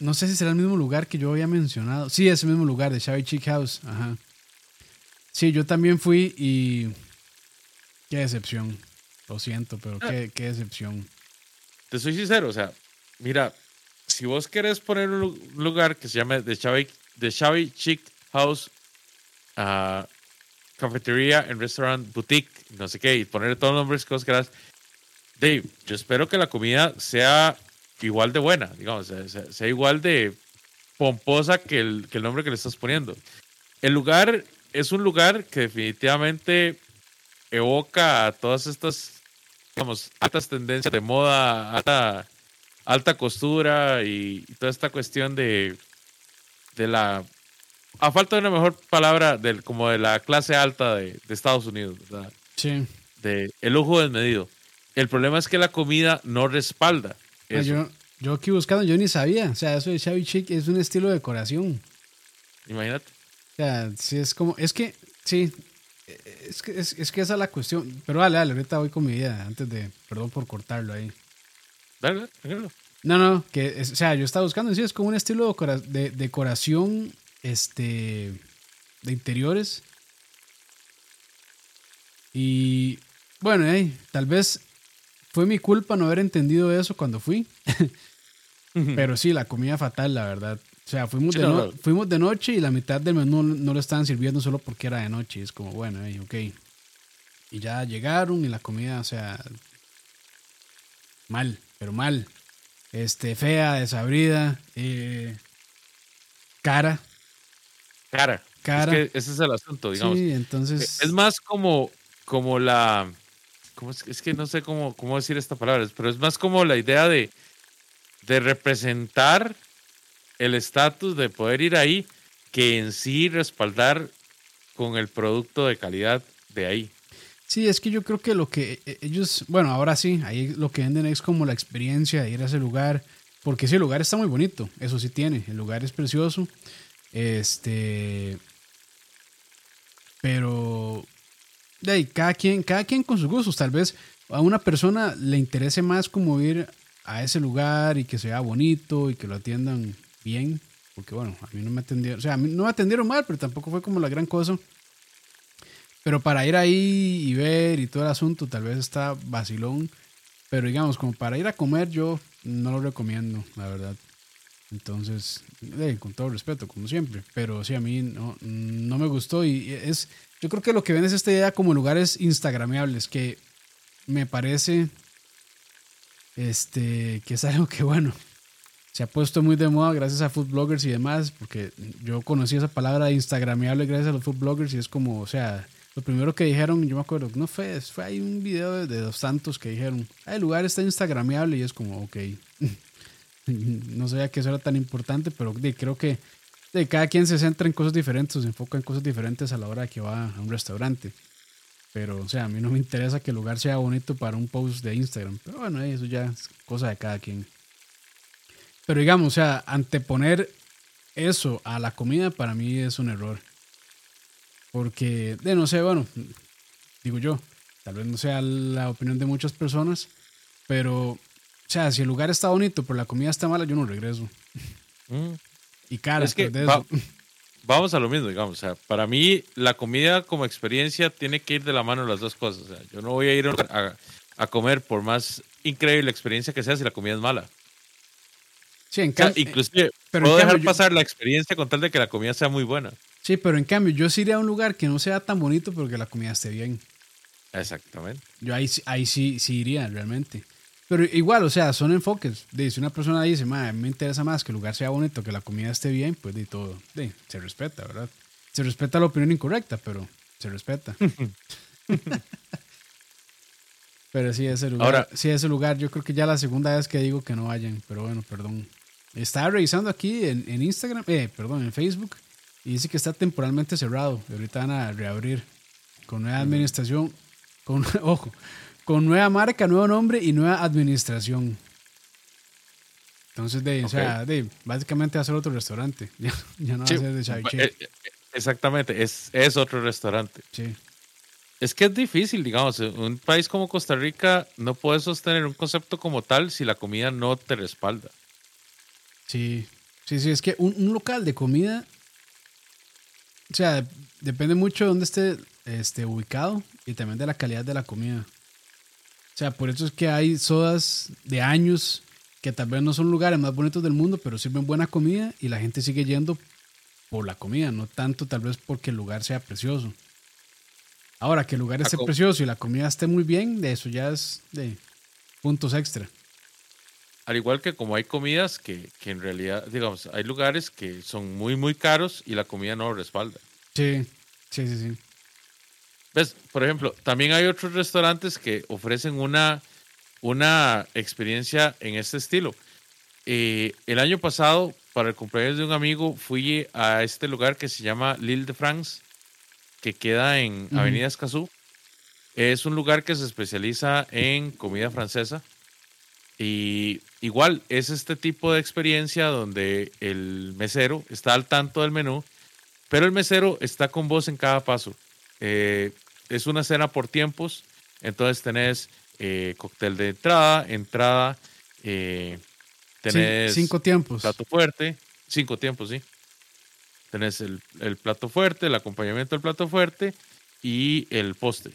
no sé si será el mismo lugar que yo había mencionado. Sí, es el mismo lugar de Shabby Chick House. Ajá. Sí, yo también fui y. Qué decepción. Lo siento, pero qué, qué decepción. Te soy sincero, o sea, mira, si vos querés poner un lugar que se llame The Shabby, Chick House uh, Cafetería and Restaurant Boutique, no sé qué, y poner todos los nombres que vos querás, Dave, yo espero que la comida sea igual de buena, digamos, sea, igual de pomposa que el, que el, nombre que le estás poniendo. el lugar es un lugar que definitivamente evoca a todas estas, digamos, altas tendencias de moda, alta, alta costura y, toda esta cuestión de, de la, a falta de una mejor palabra, del, como de la clase alta de, Estados Unidos, ¿verdad? Sí. De el lujo desmedido. El problema es que la comida no respalda. Ah, yo, yo aquí buscando, yo ni sabía. O sea, eso de Shabby Chic es un estilo de decoración. Imagínate. O sea, sí es como, es que, sí, es que, es, que esa es la cuestión. Pero dale, dale, ahorita voy con mi vida, antes de, perdón por cortarlo ahí. Dale, dale. No, no, que, o sea, yo estaba buscando, sí, es como un estilo de decoración, este, de interiores. Y bueno, tal vez fue mi culpa no haber entendido eso cuando fui. Pero sí, la comida fatal, la verdad. O sea, fuimos, de, fuimos de noche y la mitad del menú no lo estaban sirviendo solo porque era de noche. Es como, bueno, ok. Y ya llegaron y la comida, o sea, mal, pero mal. Este, fea, desabrida, eh, cara. Cara. Cara. Es que ese es el asunto, digamos. Sí, entonces. Es más como, como la. Es, que no sé cómo, cómo decir esta palabra, pero es más como la idea de, de representar el estatus de poder ir ahí que en sí respaldar con el producto de calidad de ahí. Sí, es que yo creo que lo que e, ellos, bueno, ahora sí, ahí lo que venden es como la experiencia de ir a ese lugar, porque ese lugar está muy bonito, eso sí tiene, el lugar es precioso, este, pero, ahí, cada quien, cada quien con sus gustos, tal vez a una persona le interese más como ir a ese lugar y que sea bonito y que lo atiendan bien, porque bueno, a mí no me atendieron, o sea, a mí no me atendieron mal, pero tampoco fue como la gran cosa. Pero para ir ahí y ver y todo el asunto, tal vez está vacilón. Pero digamos, como para ir a comer, yo no lo recomiendo, la verdad. Entonces, con todo respeto, como siempre. Pero sí, a mí no, no me gustó. Y es, yo creo que lo que ven es esta idea como lugares instagramiables, que me parece este, que es algo que, bueno, se ha puesto muy de moda gracias a food bloggers y demás, porque yo conocí esa palabra de instagramiable gracias a los food bloggers y es como, o sea, lo primero que dijeron, yo me acuerdo, no fue, fue ahí un video de, dos santos que dijeron, ah, el lugar está instagramiable y es como, ok, no sabía que eso era tan importante, pero creo que de, cada quien se centra en cosas diferentes, se enfoca en cosas diferentes a la hora que va a un restaurante. Pero, o sea, a mí no me interesa que el lugar sea bonito para un post de Instagram. Pero bueno, eso ya es cosa de cada quien. Pero digamos, o sea, anteponer eso a la comida para mí es un error. Porque, de no sé, bueno, digo yo, tal vez no sea la opinión de muchas personas, pero, o sea, si el lugar está bonito pero la comida está mala, yo no regreso. Mm. Y cara, es que vamos a lo mismo, digamos. O sea, para mí la comida como experiencia tiene que ir de la mano las dos cosas. O sea, yo no voy a ir a, a comer por más increíble experiencia que sea si la comida es mala. Sí, en inclusive puedo dejar pasar la experiencia con tal de que la comida sea muy buena. Sí, pero en cambio, yo sí iría a un lugar que no sea tan bonito pero que la comida esté bien. Exactamente. Yo ahí, ahí sí, sí iría realmente. Pero igual, o sea, son enfoques. Si una persona dice, me interesa más que el lugar sea bonito, que la comida esté bien, pues de todo, de, se respeta, ¿verdad? Se respeta la opinión incorrecta, pero se respeta. pero sí, ese lugar, Ahora, sí, ese lugar, yo creo que ya la segunda vez que digo que no vayan, pero bueno, perdón. Estaba revisando aquí en, Instagram, eh, perdón, en Facebook, y dice que está temporalmente cerrado. Y ahorita van a reabrir con nueva administración, con, ojo, con nueva marca, nuevo nombre y nueva administración. Entonces, de, o sea, de, básicamente va a ser otro restaurante. Ya, no va a ser de Chai eh, eh, Exactamente, es, es otro restaurante. Sí. Es que es difícil, digamos, un país como Costa Rica no puede sostener un concepto como tal si la comida no te respalda. Sí, sí, sí, es que un, local de comida, o sea, depende mucho de dónde esté este, ubicado y también de la calidad de la comida. O sea, por eso es que hay sodas de años que tal vez no son lugares más bonitos del mundo, pero sirven buena comida y la gente sigue yendo por la comida, no tanto tal vez porque el lugar sea precioso. Ahora, que el lugar esté precioso y la comida esté muy bien, de eso ya es de puntos extra. Al igual que como hay comidas que, que, en realidad, digamos, hay lugares que son muy, muy caros y la comida no lo respalda. Sí, sí, sí, sí. ¿Ves? Por ejemplo, también hay otros restaurantes que ofrecen una, una experiencia en este estilo. Eh, el año pasado, para el cumpleaños de un amigo, fui a este lugar que se llama L'Île de France, que queda en. Avenida Escazú. Es un lugar que se especializa en comida francesa. Y igual es este tipo de experiencia donde el mesero está al tanto del menú, pero el mesero está con vos en cada paso. Eh, es una cena por tiempos, entonces tenés eh, cóctel de entrada, entrada, eh, tenés cinco tiempos. plato fuerte, cinco tiempos, sí. Tenés el, el plato fuerte, el acompañamiento del plato fuerte y el postre.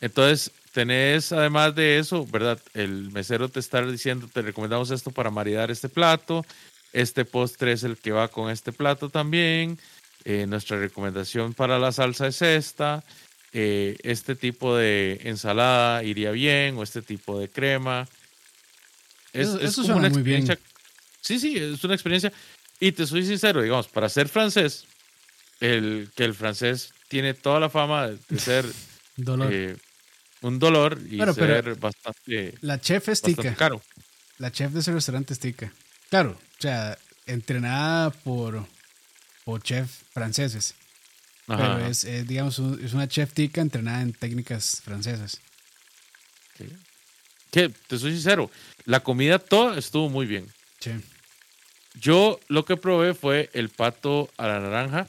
Entonces, tenés además de eso, ¿verdad? El mesero te está diciendo, te recomendamos esto para maridar este plato, este postre es el que va con este plato también, eh, nuestra recomendación para la salsa es esta, eh, este tipo de ensalada iría bien o este tipo de crema. Es, Eso- es eso como suena una muy bien. experiencia. Sí, sí, es una experiencia. Y te soy sincero, digamos, para ser francés, el, que el francés tiene toda la fama de, ser Dolor. eh, un dolor y Bueno, pero- ser bastante, la chef es tica. caro. La chef de ese restaurante es tica. Claro, o sea, entrenada por, por chef franceses. Ajá, pero es, es, digamos, un- es una chef tica entrenada en técnicas francesas. Sí. Que te soy sincero, la comida toda estuvo muy bien. Sí. Yo lo que probé fue el pato a la naranja.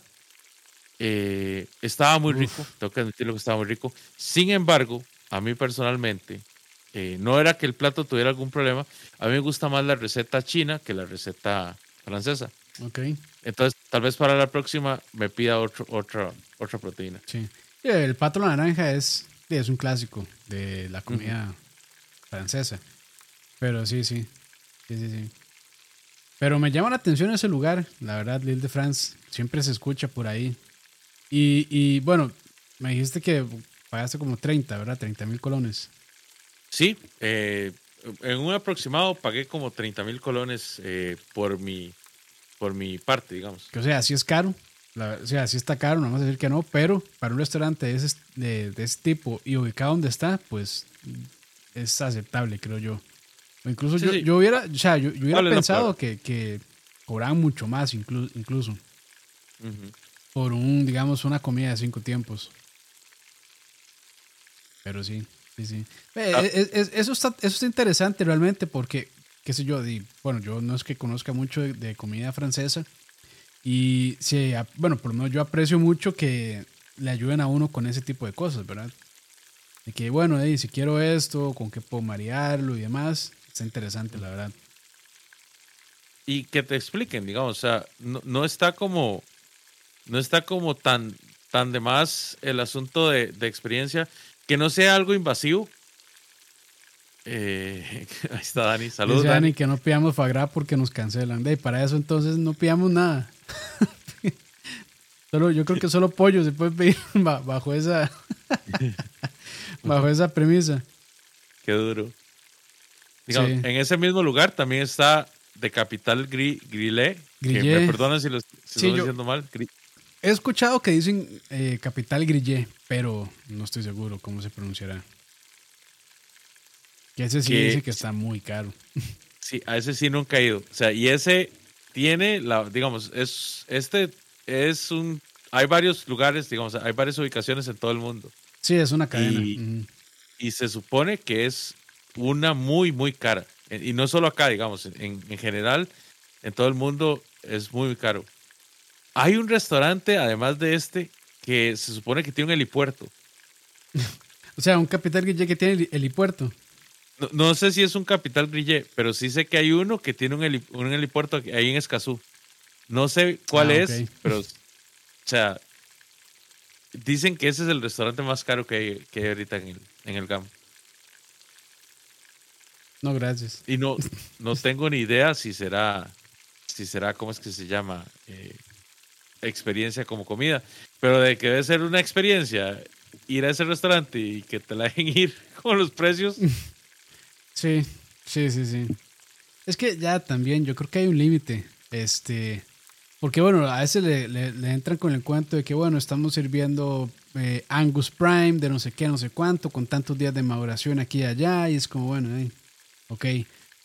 Eh, estaba muy Uf. rico, tengo que admitirlo que estaba muy rico. Sin embargo, a mí personalmente, eh, no era que el plato tuviera algún problema. A mí me gusta más la receta china que la receta francesa. Ok, Entonces, tal vez para la próxima me pida otro, otra, otra proteína. sí. El pato a la naranja es, es un clásico de la comida francesa. Pero sí, sí. Sí, sí, sí. Pero me llama la atención ese lugar, la verdad, Lille de France. Siempre se escucha por ahí. Y, y bueno, me dijiste que pagaste como 30, ¿verdad? 30 mil colones. Sí, eh, en un aproximado pagué como 30 mil colones eh, por, mi, por mi parte, digamos. Que, o sea, sí es caro. La- o sea, sí está caro, no vamos a decir que no, pero para un restaurante de ese, de, de ese tipo y ubicado donde está, pues es aceptable, creo yo. O incluso Sí, yo, sí. yo hubiera, o sea, yo, yo hubiera Vale pensado que, que cobraban mucho más, inclu- incluso, Ujú. por un, digamos, una comida de cinco tiempos. Pero sí, sí, sí. Eh, Ah. es- es- eso, está, eso está interesante realmente porque, qué sé yo, di- bueno, yo no es que conozca mucho de, de comida francesa y sí, bueno, por lo menos yo aprecio mucho que le ayuden a uno con ese tipo de cosas, ¿verdad? De que, bueno, eh, si quiero esto, con qué puedo marearlo y demás, está interesante, la verdad. Y que te expliquen, digamos, o sea, no, no está como, no está como tan, tan de más el asunto de, de experiencia, que no sea algo invasivo. Eh, ahí está Dani, saludos Dice Dani. Que no pidamos Fagra porque nos cancelan. De, ahí, para eso entonces no pidamos nada. solo, yo creo que solo pollo se puede pedir ba- bajo esa bajo esa premisa. Qué duro. Digamos, Sí. En ese mismo lugar también está de Capital Gri, Grillé, que me perdonan si lo si Sí, estoy diciendo mal. Gri- He escuchado que dicen eh, Capital Grillé, pero no estoy seguro cómo se pronunciará. Que ese sí Que- dice que está muy caro. Sí, a ese sí nunca he ido. O sea, y ese tiene la, digamos, es, este es un, hay varios lugares, digamos, hay varias ubicaciones en todo el mundo. Sí, es una cadena. Y- se supone que es una muy, muy cara. Y no solo acá, digamos, en, en general, en todo el mundo es muy caro. Hay un restaurante, además de este, que se supone que tiene un helipuerto. O sea, un Capital que tiene heli- helipuerto. No, no sé si es un Capital Grillé, pero sí sé que hay uno que tiene un, heli- un helipuerto ahí en Escazú. No sé cuál Ah, es, pero, o sea, dicen que ese es el restaurante más caro que hay, que hay ahorita en el, en el GAM. No, gracias. Y no, no tengo ni idea si será, si será, ¿cómo es que se llama? Eh, experiencia como comida. Pero de que debe ser una experiencia ir a ese restaurante y que te la dejen ir con los precios. Sí, sí, sí, sí. Es que ya también, yo creo que hay un límite. Este, Porque bueno, a veces le, le- le entran con el cuento de que bueno, estamos sirviendo eh, Angus Prime de no sé qué, no sé cuánto, con tantos días de maduración aquí y allá, y es como bueno, eh, ok.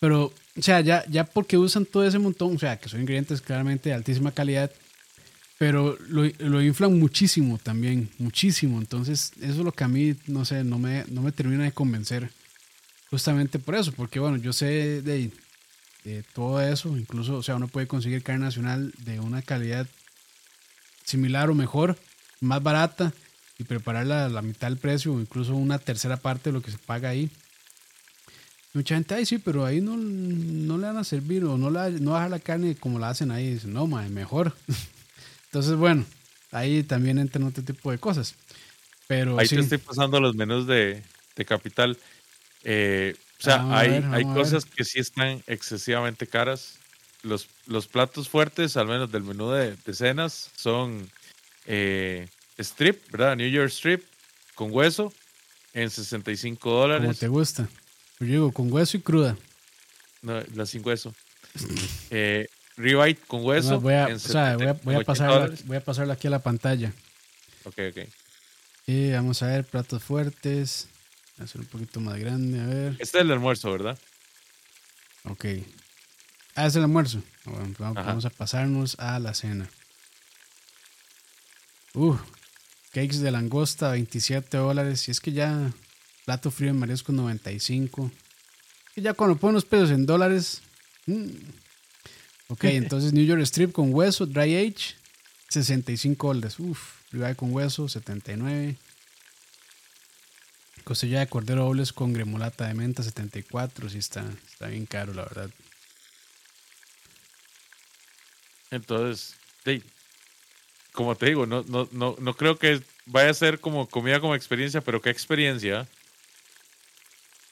Pero, o sea, ya, ya porque usan todo ese montón, o sea, que son ingredientes claramente de altísima calidad, pero lo, lo inflan muchísimo también, muchísimo. Entonces, eso es lo que a mí, no sé, no me, no me termina de convencer. Justamente por eso, porque bueno, yo sé de, de todo eso, incluso, o sea, uno puede conseguir carne nacional de una calidad similar o mejor, más barata, y prepararla a la mitad del precio, o incluso una tercera parte de lo que se paga ahí. Mucha gente, ay, sí, pero ahí no, no le van a servir o no, la, no baja la carne como la hacen ahí. Dicen, no, mae, mejor. Entonces, bueno, ahí también entran otro tipo de cosas. Pero Ahí sí, te estoy pasando los menús de, de Capital. Eh, o sea, hay, ver, hay cosas que sí están excesivamente caras. Los, los platos fuertes, al menos del menú de, de cenas, son eh, strip, ¿verdad? New York strip con hueso en 65 como dólares. te gusta. Yo digo, con hueso y cruda. No, la sin hueso. Eh, ribeye con hueso. Además, voy, a, en o sea, voy, a, 70 voy, a 80 pasarla, voy a pasarla aquí a la pantalla. Ok, ok. Y vamos a ver, platos fuertes. Hacer un poquito más grande, a ver. Este es el almuerzo, ¿verdad? Ok. Ah, es el almuerzo. Bueno, vamos, a pasarnos a la cena. Uh, cakes de langosta, 27 dólares. Y es que ya plato frío de marisco 95. Y ya cuando ponen los pesos en dólares. mm. Ok, entonces New York Strip con hueso, dry age, 65 dólares. Uf, ribeye con hueso, 79. Costilla de cordero dobles con gremolata de menta, 74. Sí, está, está bien caro, la verdad. Entonces, sí, como te digo, no, no, no, no creo que vaya a ser como comida como experiencia, pero qué experiencia.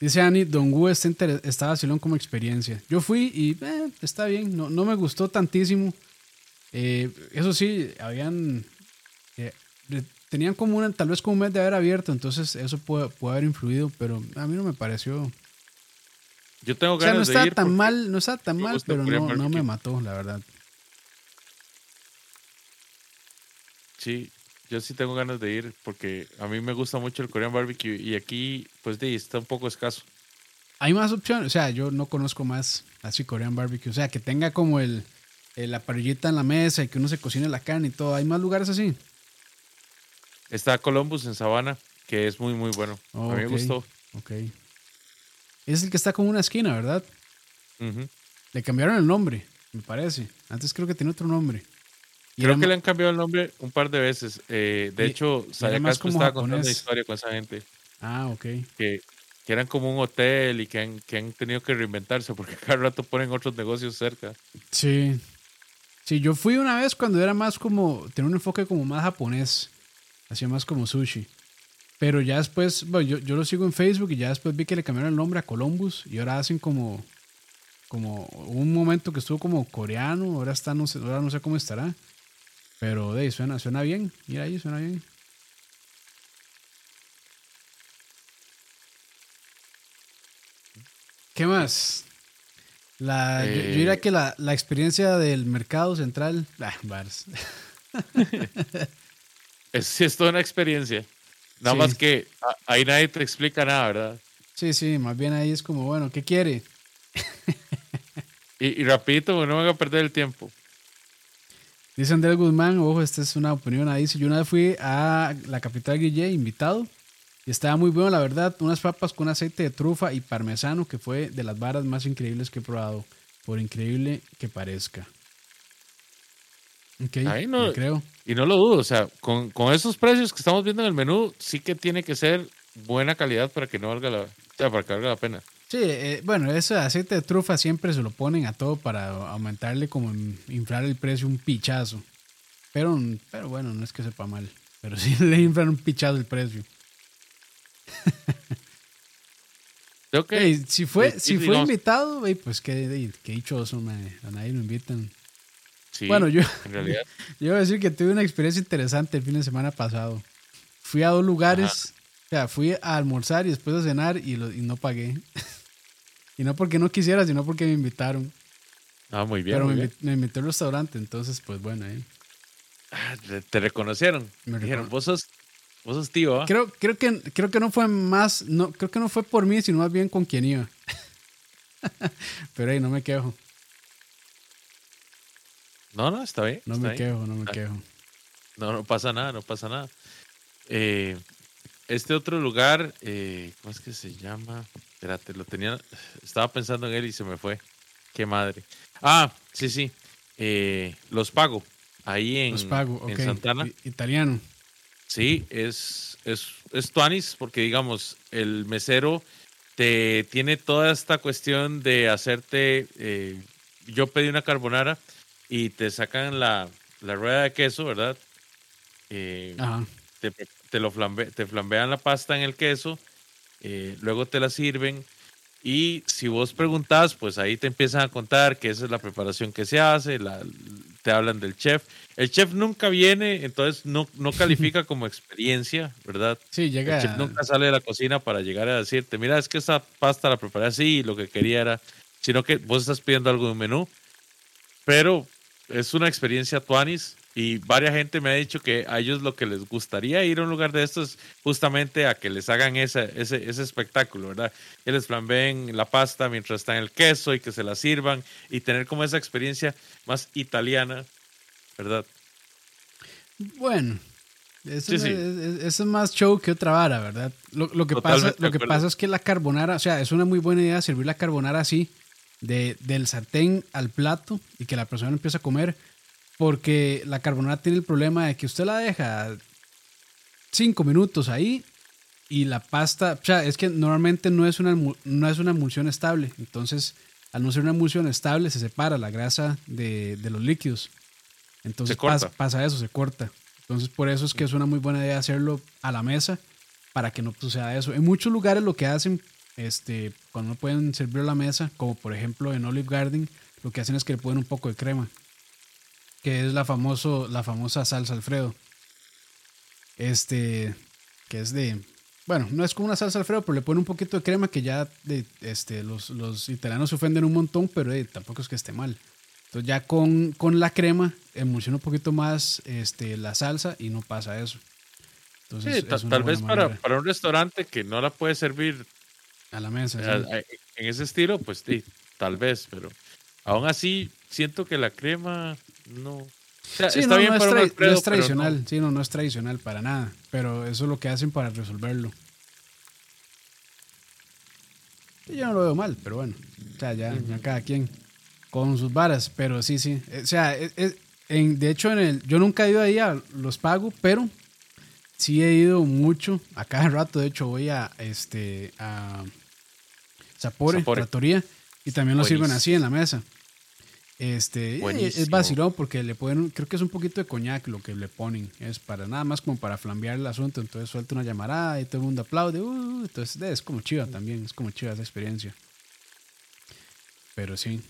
Dice Ani, Don Gu está, está vacilón como experiencia. Yo fui y eh, está bien, no, no me gustó tantísimo. Eh, eso sí, habían. eh, tenían como una, tal vez como un mes de haber abierto, entonces eso puede, puede haber influido, pero a mí no me pareció. Yo tengo O sea, no ganas de estaba ir. tan mal, no estaba tan mal, pero no, no me mató, la verdad. Sí, yo sí tengo ganas de ir porque a mí me gusta mucho el Korean barbecue y aquí, pues, de, está un poco escaso. Hay más opciones, o sea, yo no conozco más así Korean barbecue, o sea, que tenga como el, el- la parrillita en la mesa y que uno se cocine la carne y todo. Hay más lugares así. Está Columbus en Sabana, que es muy, muy bueno. A mí me gustó. Ok. Es el que está como una esquina, ¿verdad? Le cambiaron el nombre, me parece. Antes creo que tenía otro nombre. Y Creo que le han cambiado el nombre un par de veces. Eh, de Y- hecho, era Saya más Castro como estaba contando una historia con esa gente Ah, ok. que, que eran como un hotel y que han, que han tenido que reinventarse porque cada rato ponen otros negocios cerca. Sí. Sí, yo fui una vez cuando era más como, tenía un enfoque como más japonés. Hacía más como sushi. Pero ya después, bueno, yo, yo lo sigo en Facebook y ya después vi que le cambiaron el nombre a Columbus y ahora hacen como, como un momento que estuvo como coreano, ahora está, no sé, ahora no sé cómo estará. Pero de suena, suena bien. Mira ahí, suena bien. ¿Qué más? La, yo- yo, Eh, diría que la, la experiencia del mercado central. Ah, bars. Es, sí, es toda una experiencia. Nada Sí. más que a- ahí nadie te explica nada, ¿verdad? Sí, sí, más bien ahí es como, bueno, ¿qué quiere? Y, y rapidito, no me van a perder el tiempo. Dice Andrés Guzmán, ojo, esta es una opinión ahí. Dice, yo una vez fui a la capital Guille invitado y estaba muy bueno, la verdad. Unas papas con aceite de trufa y parmesano, que fue de las varas más increíbles que he probado, por increíble que parezca. Ok, Ahí no- creo. Y no lo dudo, o sea, con, con esos precios que estamos viendo en el menú, sí que tiene que ser buena calidad para que no valga la, o sea, para que valga la pena. Sí, eh, bueno, ese aceite de trufa siempre se lo ponen a todo para aumentarle como inflar el precio un pichazo. Pero, pero bueno, no es que sepa mal, pero sí le inflan un pichazo el precio. Si fue, si fue invitado, ey, pues qué, qué dichoso, mae, a nadie lo invitan. Sí, Bueno, yo, en realidad, yo voy a decir que tuve una experiencia interesante el fin de semana pasado. Fui a dos lugares, o sea, fui a almorzar y después a cenar y, lo- y no pagué. y no porque no quisiera, sino porque me invitaron. Ah, muy bien. Pero muy me, bien. me invitó al restaurante, entonces, pues bueno, ahí. Ah, te, reconocieron. Me Dijeron, recono- vos sos, vos sos tío, ¿ah? Creo, creo, que, creo que no fue más, no, creo que no fue por mí, sino más bien con quien iba. Pero ahí no me quejo, No, no, está bien. no está me bien. quejo, no me Ah. quejo. No, no pasa nada, no pasa nada. Eh, este otro lugar, eh, ¿cómo es que se llama? Espérate, lo tenía, estaba pensando en él y se me fue. Qué madre. Ah, sí, sí. eh, Los Pago, ahí en, Los pago, en. Santana. Italiano. Sí, es, es, es tuanis porque, digamos, el mesero te tiene toda esta cuestión de hacerte. eh, yo pedí una carbonara y te sacan la, la rueda de queso, ¿verdad? Eh, Ajá. te, te lo flambe- te flambean la pasta en el queso, eh, luego te la sirven y si vos preguntas, pues ahí te empiezan a contar que esa es la preparación que se hace, la- te hablan del chef. El chef nunca viene, entonces no, no califica como experiencia, ¿verdad? Sí, El llega. chef nunca sale de la cocina para llegar a decirte, mira, es que esa pasta la preparé así y lo que quería era, sino que vos estás pidiendo algo de un menú. Pero es una experiencia tuanis y varias gente me ha dicho que a ellos lo que les gustaría ir a un lugar de estos justamente a que les hagan ese, ese, ese espectáculo, ¿verdad? Que les flambeen la pasta mientras está en el queso y que se la sirvan y tener como esa experiencia más italiana, ¿verdad? Bueno, eso, Sí, es, sí. es- eso es más show que otra vara, ¿verdad? Lo, lo que, pasa, lo que pasa es que la carbonara, o sea, es una muy buena idea servir la carbonara así, de, del sartén al plato y que la persona empiece a comer, porque la carbonara tiene el problema de que usted la deja cinco minutos ahí y la pasta, o sea, es que normalmente no es una, no es una emulsión estable, entonces al no ser una emulsión estable se separa la grasa de, de los líquidos. Entonces pasa, pasa eso, se corta. Entonces por eso es que es una muy buena idea hacerlo a la mesa para que no suceda eso. En muchos lugares lo que hacen, este, cuando no pueden servir la mesa, como por ejemplo en Olive Garden, lo que hacen es que le ponen un poco de crema, que es la, famoso, la famosa salsa Alfredo. Este, que es de, bueno, no es como una salsa Alfredo, pero le ponen un poquito de crema que ya de, este, los, los italianos se ofenden un montón, pero eh, tampoco es que esté mal. Entonces ya con, con la crema emulsiona un poquito más este, la salsa y no pasa eso. Entonces, Sí, es tal vez para, para un restaurante que no la puede servir a la mesa. sí. en ese estilo, pues sí, tal vez, pero aún así siento que la crema no. O sea, Sí, está no, bien no es, para un tra- no es tradicional, sí, no, no es tradicional para nada, pero eso es lo que hacen para resolverlo. Yo no lo veo mal, pero bueno, o sea, ya, ya cada quien con sus varas, pero sí, sí, o sea, es- es- en, de hecho, en el, yo nunca he ido ahí a los pago, pero sí he ido mucho, a cada rato, de hecho, voy a, este, a Sapore, Sapore. Trattoria, y también lo sirven así en la mesa. Este, es vacilón porque le ponen, creo que es un poquito de coñac lo que le ponen, es para nada más como para flambear el asunto, entonces suelta una llamarada y todo el mundo aplaude, uh, entonces es como chiva también, es como chiva esa experiencia. Pero sí.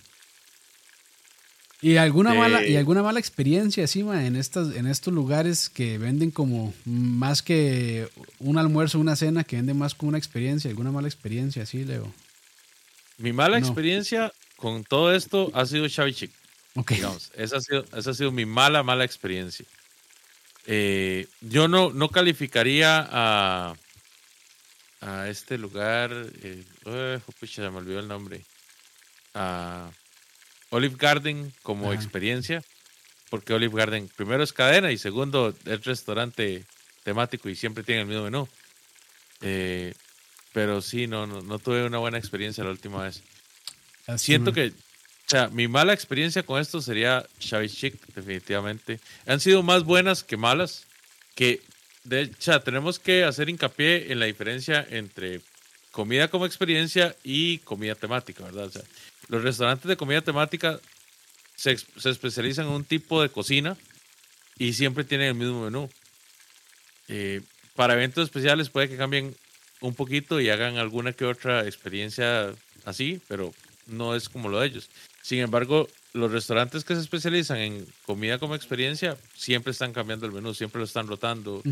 ¿Y alguna, Eh, mala, ¿y alguna mala experiencia encima en, estas, en estos lugares que venden como más que un almuerzo, una cena, que venden más como una experiencia? ¿Alguna mala experiencia así, Leo? Mi mala No. experiencia con todo esto ha sido Xavi Chic. Ok. digamos. Esa ha sido, esa ha sido mi mala, mala experiencia. Eh, yo no, no calificaría a, a este lugar, eh, eh, pucha, se me olvidó el nombre, a Olive Garden como Ajá. experiencia, porque Olive Garden primero es cadena y segundo es restaurante temático y siempre tiene el mismo menú. Eh, pero sí, no, no, no tuve una buena experiencia la última vez. Así, Siento que, o sea, mi mala experiencia con esto sería Xavi Chic, definitivamente. Han sido más buenas que malas, que, de hecho, o sea, tenemos que hacer hincapié en la diferencia entre comida como experiencia y comida temática, ¿verdad? O sea, los restaurantes de comida temática se, se especializan en un tipo de cocina y siempre tienen el mismo menú. Eh, para eventos especiales puede que cambien un poquito y hagan alguna que otra experiencia así, pero no es como lo de ellos. Sin embargo, los restaurantes que se especializan en comida como experiencia siempre están cambiando el menú, siempre lo están rotando,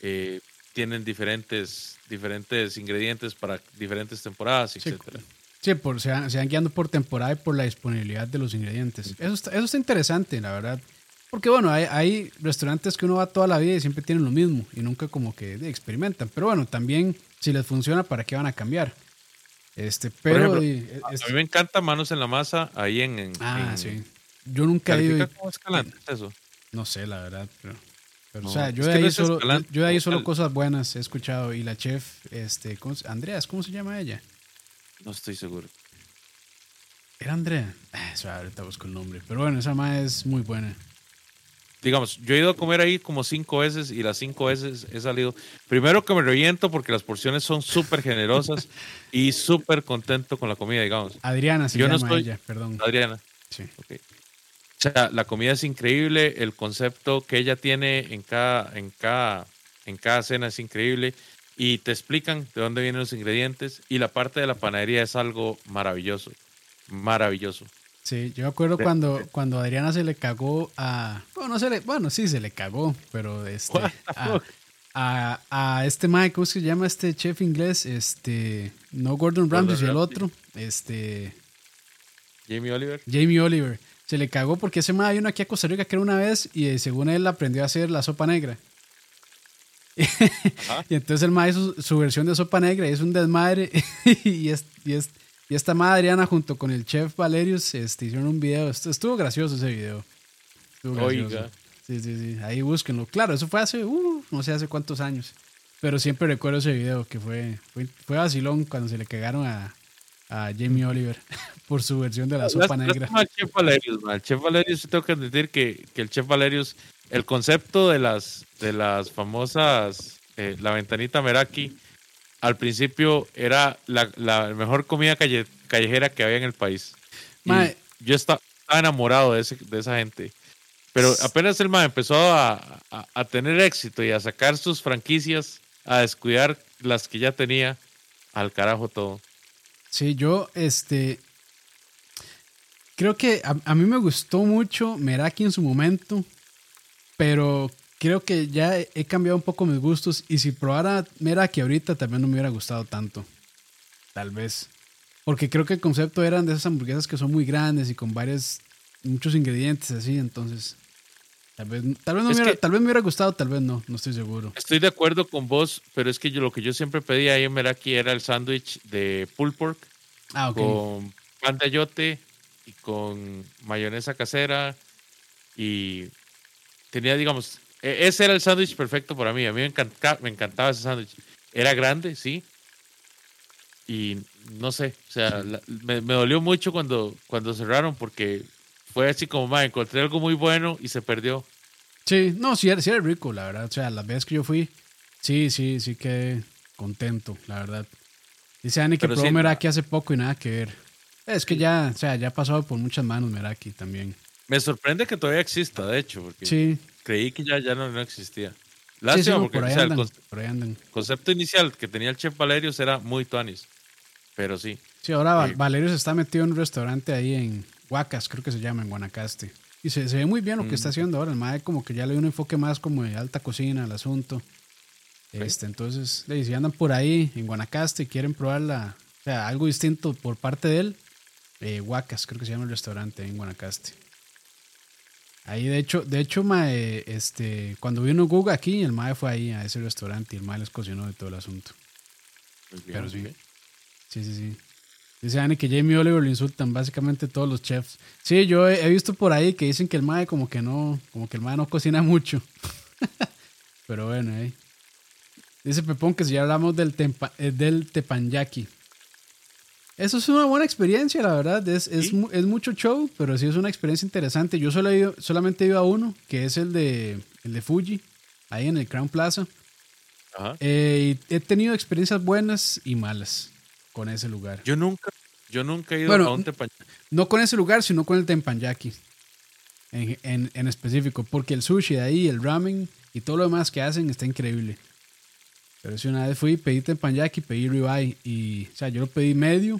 eh, tienen diferentes, diferentes ingredientes para diferentes temporadas, Sí, etcétera. Sí, por, se, van, se van guiando por temporada y por la disponibilidad de los ingredientes. Eso está, eso está interesante, la verdad. Porque bueno, hay, hay restaurantes que uno va toda la vida y siempre tienen lo mismo y nunca como que experimentan. Pero bueno, también si les funciona, ¿para qué van a cambiar? Este, pero... ejemplo, y- A mí me encanta Manos en la Masa ahí en. en- ah, en- sí. Yo nunca he ido... ¿Califica y- como Escalante eso? No sé, la verdad, pero... pero, No, o sea, yo de ahí solo, Escalante, yo de ahí solo cosas buenas he escuchado. Y la chef, este, ¿cómo Andreas, ¿cómo se llama ella? No estoy seguro. ¿Era Andrea? Ah, eso ahorita busco el nombre. Pero bueno, esa más es muy buena. Digamos, yo he ido a comer ahí como cinco veces y las cinco veces he salido. Primero que me reviento porque las porciones son súper generosas y súper contento con la comida, digamos. Adriana se Yo no llama estoy- ella, perdón. Adriana. Sí. ok. O sea, la comida es increíble, el concepto que ella tiene en cada, en cada, en cada cena es increíble y te explican de dónde vienen los ingredientes y la parte de la panadería es algo maravilloso, maravilloso. Sí, yo me acuerdo cuando, cuando Adriana se le cagó a. Bueno, no se le, bueno, sí, se le cagó, pero este. A, a, a este Mike, ¿cómo se llama este chef inglés? Este. No Gordon Ramsay, el otro. Este. Jamie Oliver. Jamie Oliver. Se le cagó porque ese mae vino aquí a Costa Rica que era una vez y eh, según él aprendió a hacer la sopa negra. Y entonces el mae hizo su, su versión de sopa negra y es un desmadre. y, es, y, es- y esta madre Adriana junto con el chef Valerius este, hicieron un video. Estu- Estuvo gracioso ese video. Estuvo gracioso. Oiga. Sí, sí, sí. Ahí búsquenlo. Claro, eso fue hace, uh, no sé hace cuántos años. Pero siempre recuerdo ese video que fue, fue, fue vacilón cuando se le cagaron a, a Jamie Oliver por su versión de la sopa Lástima negra. al Chef Valerius, ma. El Chef Valerius, tengo que admitir que, que el Chef Valerius, el concepto de las, de las famosas, eh, la ventanita Meraki, al principio era la, la mejor comida calle- callejera que había en el país. Y Mae. yo esta- estaba enamorado de, ese- de esa gente. Pero apenas el man empezó a, a- a tener éxito y a sacar sus franquicias, a descuidar las que ya tenía, al carajo todo. Sí, yo, este. Creo que a, a mí me gustó mucho Meraki en su momento, pero creo que ya he, cambiado un poco mis gustos. Y si probara Meraki ahorita, también no me hubiera gustado tanto. Tal vez. Porque creo que el concepto eran de esas hamburguesas que son muy grandes y con varios, muchos ingredientes así. Entonces, tal vez, tal vez, no me hubiera, que- tal vez me hubiera gustado, tal vez no, no estoy seguro. Estoy de acuerdo con vos, pero es que yo lo que yo siempre pedía ahí en Meraki era el sándwich de pulled pork Ah, ok. con pan de ayote y con mayonesa casera y tenía, digamos, ese era el sándwich perfecto para mí. A mí me, encanta- me encantaba ese sándwich. Era grande, sí. Y no sé, o sea, la- me, me dolió mucho cuando, cuando cerraron porque fue así como, "Ma, encontré algo muy bueno y se perdió. Sí, no, sí era, sí era rico, la verdad. O sea, las veces que yo fui, sí, sí, sí quedé contento, la verdad. Dice Ani que probó sí, Meraki hace poco y nada que ver. Es que ya, o sea, ya ha pasado por muchas manos Meraki también. Me sorprende que todavía exista, de hecho, porque Sí, creí que ya, ya no, no existía. sí, sí, Lástima, porque por el andan, por andan. concepto inicial que tenía el chef Valerius era muy tuanis. Pero sí, Sí, ahora. Valerio se está metido en un restaurante ahí en Huacas, creo que se llama, en Guanacaste. Y se, se ve muy bien lo que Mm. está haciendo ahora. El mae como que ya le dio un enfoque más como de alta cocina al asunto. Este, entonces, si andan por ahí en Guanacaste y quieren probar la, o sea, algo distinto por parte de él, eh, Huacas, creo que se llama el restaurante ahí en Guanacaste. Ahí, de hecho, de hecho, mae, este, cuando vino Guga aquí, el mae fue ahí a ese restaurante y el mae les cocinó de todo el asunto. muy bien, Pero sí. Sí, sí, sí. Dice Dani que Jamie Oliver lo insultan básicamente todos los chefs. Sí, yo he, he visto por ahí que dicen que el mae como que no, como que el mae no cocina mucho. Pero bueno, eh. Dice Pepón que si ya hablamos del, tempa- eh, del tepanyaki. Eso es una buena experiencia, la verdad. Es, es, Sí. es mucho show, pero sí es una experiencia interesante. Yo solo he ido- solamente he ido a uno, que es el de, el de Fuji, ahí en el Crown Plaza. Ajá. Eh, y he tenido experiencias buenas y malas con ese lugar. Yo nunca, yo nunca he ido Bueno, a un tepañaki. No con ese lugar, sino con el teppanyaki. En, en, en específico. Porque el sushi de ahí, el ramen y todo lo demás que hacen está increíble. Pero si una vez fui, pedí teppanyaki, pedí ribeye. Y, o sea, yo lo pedí medio.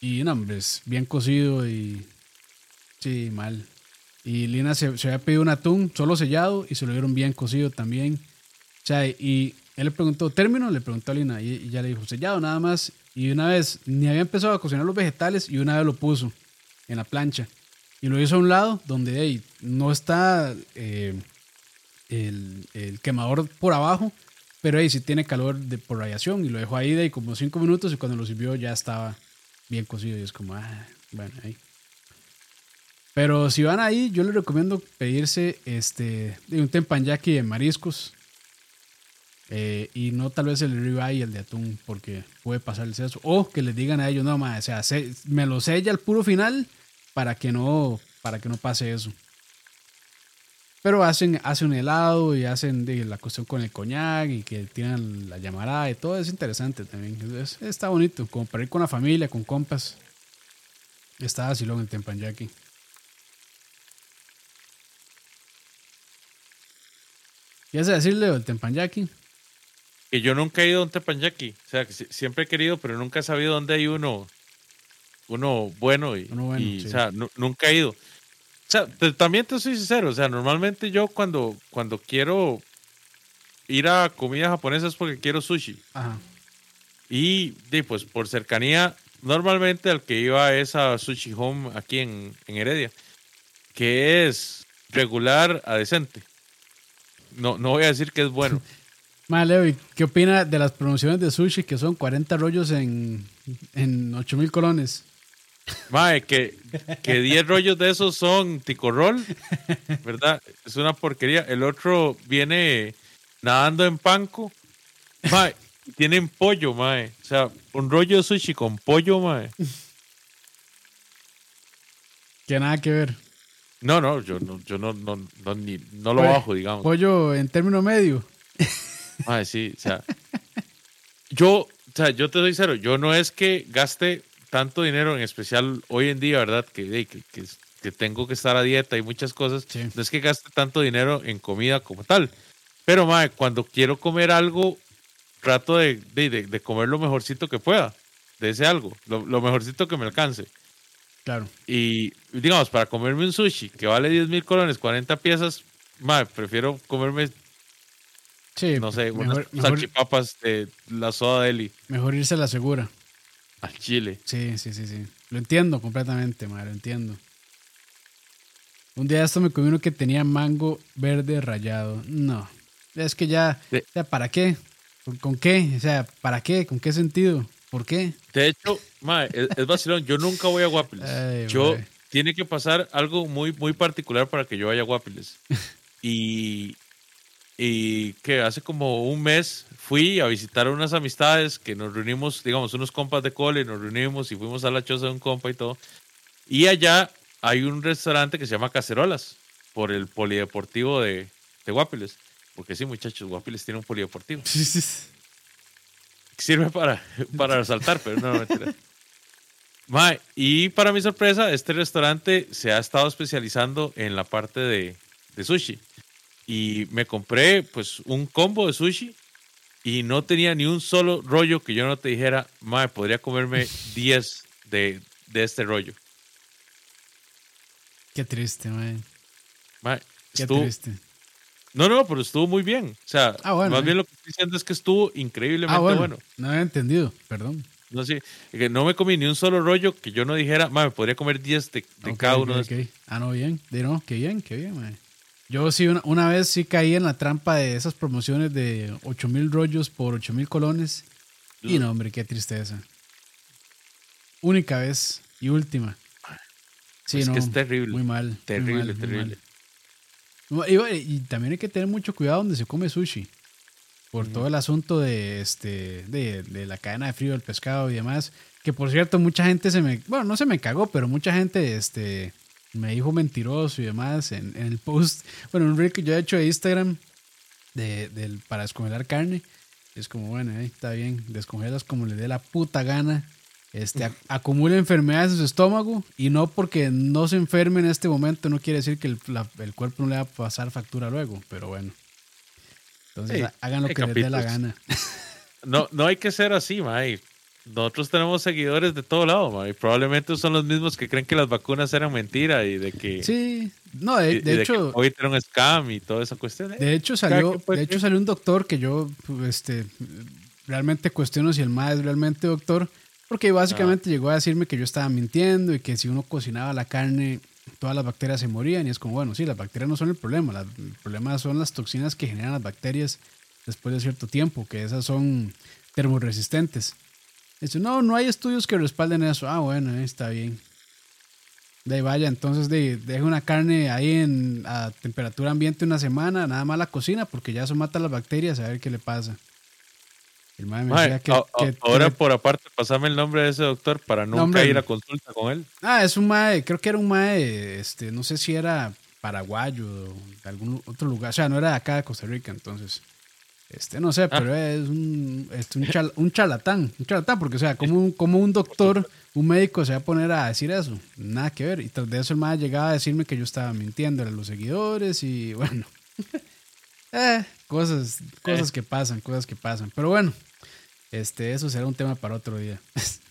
Y, no, hombre, es bien cocido y... Sí, mal. Y Lina se, se había pedido un atún solo sellado y se lo dieron bien cocido también. O sea, y él le preguntó, ¿término? Le preguntó a Lina y, ya le dijo, sellado nada más. Y una vez, ni había empezado a cocinar los vegetales y una vez lo puso en la plancha. Y lo hizo a un lado donde hey, no está eh, el, el quemador por abajo, pero ahí sí tiene calor de, por radiación. Y lo dejó ahí de ahí como cinco minutos y cuando lo sirvió ya estaba bien cocido. Y es como, ah, bueno, ahí. Pero si van ahí, yo les recomiendo pedirse este, un tempanyaki de mariscos. eh, y no tal vez el ribeye y el de atún, porque puede pasar el seso. O que les digan a ellos, no, ma, o sea, se- me lo sella al puro final para que no, para que no pase eso. Pero hacen, hacen un helado y hacen de, la cuestión con el coñac y que tienen la llamarada y todo es interesante también. Es- está bonito, como para ir con la familia, con compas. Está vacilón el tempanyaki. ¿Qué hace decirle del tempanyaki? Que yo nunca he ido a un tepanyaki. O sea, que si- siempre he querido, pero nunca he sabido dónde hay uno, uno bueno. Y, Uno bueno, y, sí. O sea, nu- nunca he ido. Sea, te- también te soy sincero. O sea, normalmente yo cuando, cuando quiero ir a comida japonesa es porque quiero sushi. Ajá. Y de, pues por cercanía, normalmente al que iba es a Sushi Home aquí en, en Heredia, que es regular a decente. No, no voy a decir que es bueno. Ma, Leo, ¿y qué opina de las promociones de sushi que son 40 rollos en, en 8 mil colones? Mae, que, que 10 rollos de esos son ticorrol, ¿verdad? Es una porquería. El otro viene nadando en panco. Mae, tienen pollo, mae. O sea, un rollo de sushi con pollo, mae. Que nada que ver. No, no, yo no, yo no, no, no, ni, no lo bajo, digamos. Pollo en término medio. Mae, sí, o sea. Yo, o sea, yo te soy cero. Yo no es que gaste tanto dinero, en especial hoy en día, ¿verdad? Que, que, que, que tengo que estar a dieta y muchas cosas. Sí. No es que gaste tanto dinero en comida como tal. Pero, mae, cuando quiero comer algo, trato de, de, de- de comer lo mejorcito que pueda. De ese algo. Lo, lo mejorcito que me alcance. Claro. Y, digamos, para comerme un sushi que vale 10 mil colones, 40 piezas, mae, prefiero comerme, Sí, no sé, unas mejor, mejor, salchipapas de la soda deli mejor irse a la segura. Al chile. Sí, sí, sí, sí. Lo entiendo completamente, madre, lo entiendo. Un día esto me comí uno que tenía mango verde rayado. No. Es que ya, Sí. o sea, ¿para qué? ¿Con, con qué? O sea, ¿para qué? ¿Con qué sentido? ¿Por qué? De hecho, mae, es, es vacilón. Yo nunca voy a Guapiles. Ay, yo tiene que pasar algo muy, muy particular para que yo vaya a Guapiles. y, y que hace como un mes fui a visitar unas amistades que nos reunimos, digamos, unos compas de cole, nos reunimos y fuimos a la choza de un compa y todo. Y allá hay un restaurante que se llama Cacerolas, por el polideportivo de, de Guapiles. Porque sí, muchachos, Guapiles tiene un polideportivo. sirve para, para resaltar, pero no, mentira. Mae, y para mi sorpresa, este restaurante se ha estado especializando en la parte de, de sushi. Y me compré pues un combo de sushi y no tenía ni un solo rollo que yo no te dijera, mae, podría comerme 10 de, de este rollo. Qué triste. Mae, Qué estuvo- triste. no, no, pero estuvo muy bien. O sea, Ah, bueno, más eh. bien lo que estoy diciendo es que estuvo increíblemente Ah, bueno, bueno. No había entendido, perdón. No sé, que no me comí ni un solo rollo que yo no dijera, "Ma, me podría comer 10 de, de cada uno de estos". ok. Ah, no, bien. De no, qué bien, qué bien, mae. Yo sí, una, una vez sí caí en la trampa de esas promociones de 8 mil rollos por 8 mil colones. Y no, hombre, qué tristeza. Única vez y última. Sí, Es no. que es terrible, Muy mal. muy terrible, mal, terrible. mal. Y, bueno, y también hay que tener mucho cuidado donde se come sushi. Por todo el asunto de, este, de, de la cadena de frío del pescado y demás. Que por cierto, mucha gente se me. Bueno, no se me cagó, pero mucha gente este, me dijo mentiroso y demás en, en el post. Bueno, un reel que yo he hecho de Instagram de, del, para descongelar carne. Es como, bueno, ahí está bien. Descongelas como le dé la puta gana. Este, ac- acumula enfermedades en su estómago y no porque no se enferme en este momento no quiere decir que el, la- el cuerpo no le va a pasar factura luego, pero bueno. Entonces hagan lo que les dé la gana. No, no hay que ser así, mae. Nosotros tenemos seguidores de todo lado, y Probablemente son los mismos que creen que las vacunas eran mentira y de que Sí, No, de, Y- y de que hecho, COVID era un scam y toda esa cuestión. ¿eh? de hecho salió, de hecho salió un doctor que yo este, realmente cuestiono si el MAE es realmente doctor, porque básicamente llegó a decirme que yo estaba mintiendo y que si uno cocinaba la carne, todas las bacterias se morían. Y es como, bueno, sí, las bacterias no son el problema, la- el problema son las toxinas que generan las bacterias después de cierto tiempo, que esas son termoresistentes. Dice, no, no hay estudios que respalden eso. Ah, bueno, está bien. De ahí vaya, entonces de, deje una carne ahí en, a temperatura ambiente una semana, nada más la cocina, porque ya eso mata las bacterias, a ver qué le pasa. El mae me decía que, a- a- que- ahora que- por aparte, pasame el nombre de ese doctor para nunca Nombre. ir a consulta con él. Ah, es un mae, creo que era un mae, este, no sé si era paraguayo o de algún otro lugar, o sea, no era de acá de Costa Rica, entonces, este, no Ah. sé, pero es un, este, un, chal- un charlatán, un charlatán, porque, o sea, como un, como un doctor, un médico se va a poner a decir eso, nada que ver, y tras de eso el mae llegaba a decirme que yo estaba mintiendo a los seguidores y bueno, eh, cosas, cosas que pasan, cosas que pasan, pero bueno, este, eso será un tema para otro día.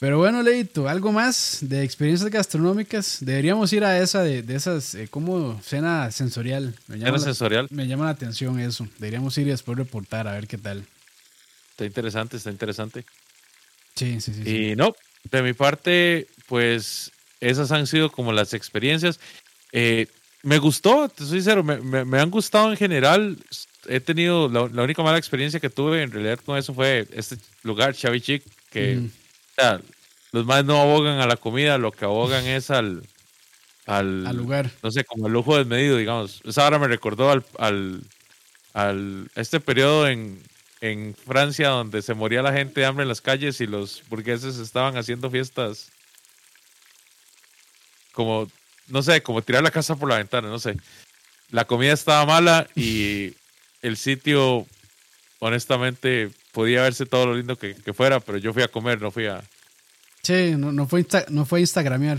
Pero bueno, Leito, algo más de experiencias gastronómicas. Deberíamos ir a esa de, de esas, eh, como cena sensorial. Me llama, la, sensorial. me llama la atención eso. Deberíamos ir y después reportar a ver qué tal. Está interesante, está interesante. Sí, sí, sí. sí. Y no, de mi parte, pues esas han sido como las experiencias. Eh, me gustó, te soy sincero, me, me- me han gustado en general. He tenido, la, la única mala experiencia que tuve en realidad con eso fue este lugar, Chavi Chic, que. Sea, los más no abogan a la comida, lo que abogan es al, al, Al lugar. no sé, como el lujo desmedido, digamos. Esa ahora me recordó al, al, al este periodo en, en Francia donde se moría la gente de hambre en las calles y los burgueses estaban haciendo fiestas como, no sé, como tirar la casa por la ventana, no sé. La comida estaba mala y el sitio, honestamente, podía verse todo lo lindo que, que fuera, pero yo fui a comer, no fui a... Sí, no, no, fue Insta- no fue Instagramear.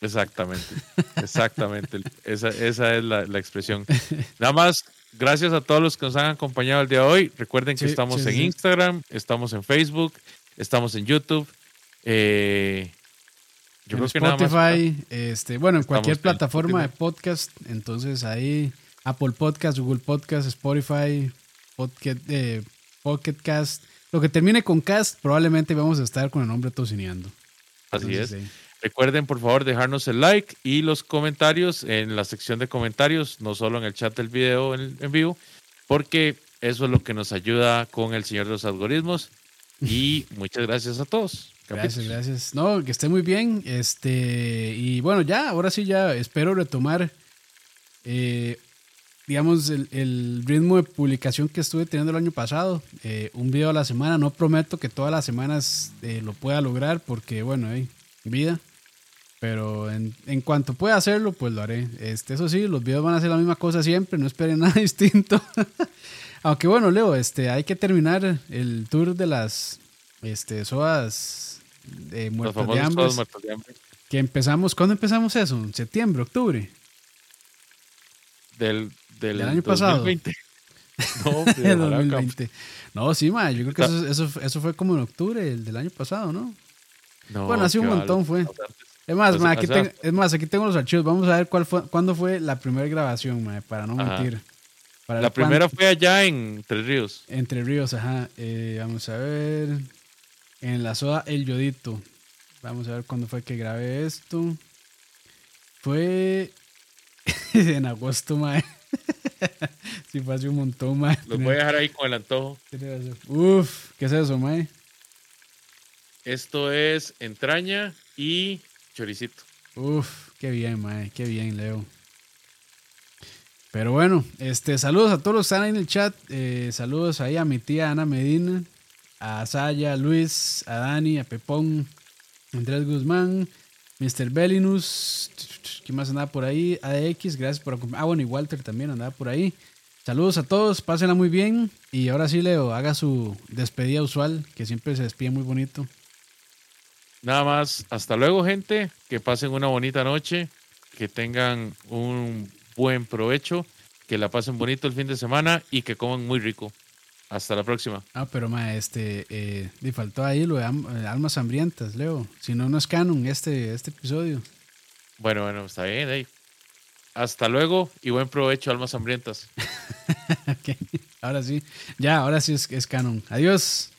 Exactamente, exactamente. Esa, esa es la, la expresión. Nada más, gracias a todos los que nos han acompañado el día de hoy. Recuerden que Sí, estamos sí, en sí. Instagram, estamos en Facebook, estamos en YouTube. eh, yo en creo que nada más. Spotify, este, bueno, en cualquier en plataforma de Spotify. podcast. Entonces ahí, Apple Podcast, Google Podcast, Spotify, Podcast, eh, Pocket Cast. Lo que termine con cast, probablemente vamos a estar con el nombre tocineando. Así Entonces, es. sí. Recuerden, por favor, dejarnos el like y los comentarios en la sección de comentarios, no solo en el chat del video en, en vivo, porque eso es lo que nos ayuda con el señor de los algoritmos. Y muchas gracias a todos. Gracias, Capitos. gracias. No, que esté muy bien. Este, y bueno, ya, ahora sí ya espero retomar, eh, digamos, el, el ritmo de publicación que estuve teniendo el año pasado. Eh, un video a la semana. No prometo que todas las semanas eh, lo pueda lograr porque, bueno, hay vida. Pero en, en cuanto pueda hacerlo, pues lo haré. Este, eso sí, los videos van a ser la misma cosa siempre. No esperen nada distinto. Aunque bueno, Leo, este, hay que terminar el tour de las este, Los muertas de hambre. todos muertos de hambre. Que empezamos, ¿cuándo empezamos eso? ¿En septiembre, octubre? Del, del, año pasado. 2020. No, En de ojalá, 2020. No, sí, ma, yo creo que eso, eso, eso fue como en octubre el del año pasado, ¿no? No, Bueno, hace un montón fue. Es más, Pues, ma, o aquí sea- tengo- es más, aquí tengo los archivos. Vamos a ver cuál fue, cuándo fue la primera grabación, ma, para no Ajá. mentir. Para La primera fue allá en Tres Ríos. Entre Ríos, ajá. Eh, vamos a ver. En la soda El Yodito. Vamos a ver cuándo fue que grabé esto. Fue en agosto, mae. sí, fue hace un montón, mae. Los voy a dejar ahí con el antojo. Uf, ¿qué es eso, mae? Esto es entraña y choricito. Uf, qué bien, mae. Qué bien, Leo. Pero bueno, este, saludos a todos los que están ahí en el chat. Eh, saludos ahí a mi tía Ana Medina, a Saya, a Luis, a Dani, a Pepón, Andrés Guzmán, Mr. Bellinus, ¿quién más andaba por ahí? ADX, gracias por acompañarme. Ah, bueno, y Walter también andaba por ahí. Saludos a todos, pásenla muy bien. Y ahora sí, Leo, haga su despedida usual, que siempre se despide muy bonito. Nada más, hasta luego, gente. Que pasen una bonita noche. Que tengan un buen provecho. Que la pasen bonito el fin de semana y que coman muy rico. Hasta la próxima. Ah, pero ma, este, eh, y faltó ahí lo de eh, Almas Hambrientas, Leo. Si no, no es canon este, este episodio. Bueno, bueno, está bien, ahí. Hasta luego y buen provecho, Almas Hambrientas. Ahora sí, ya, ahora sí es, es canon. Adiós.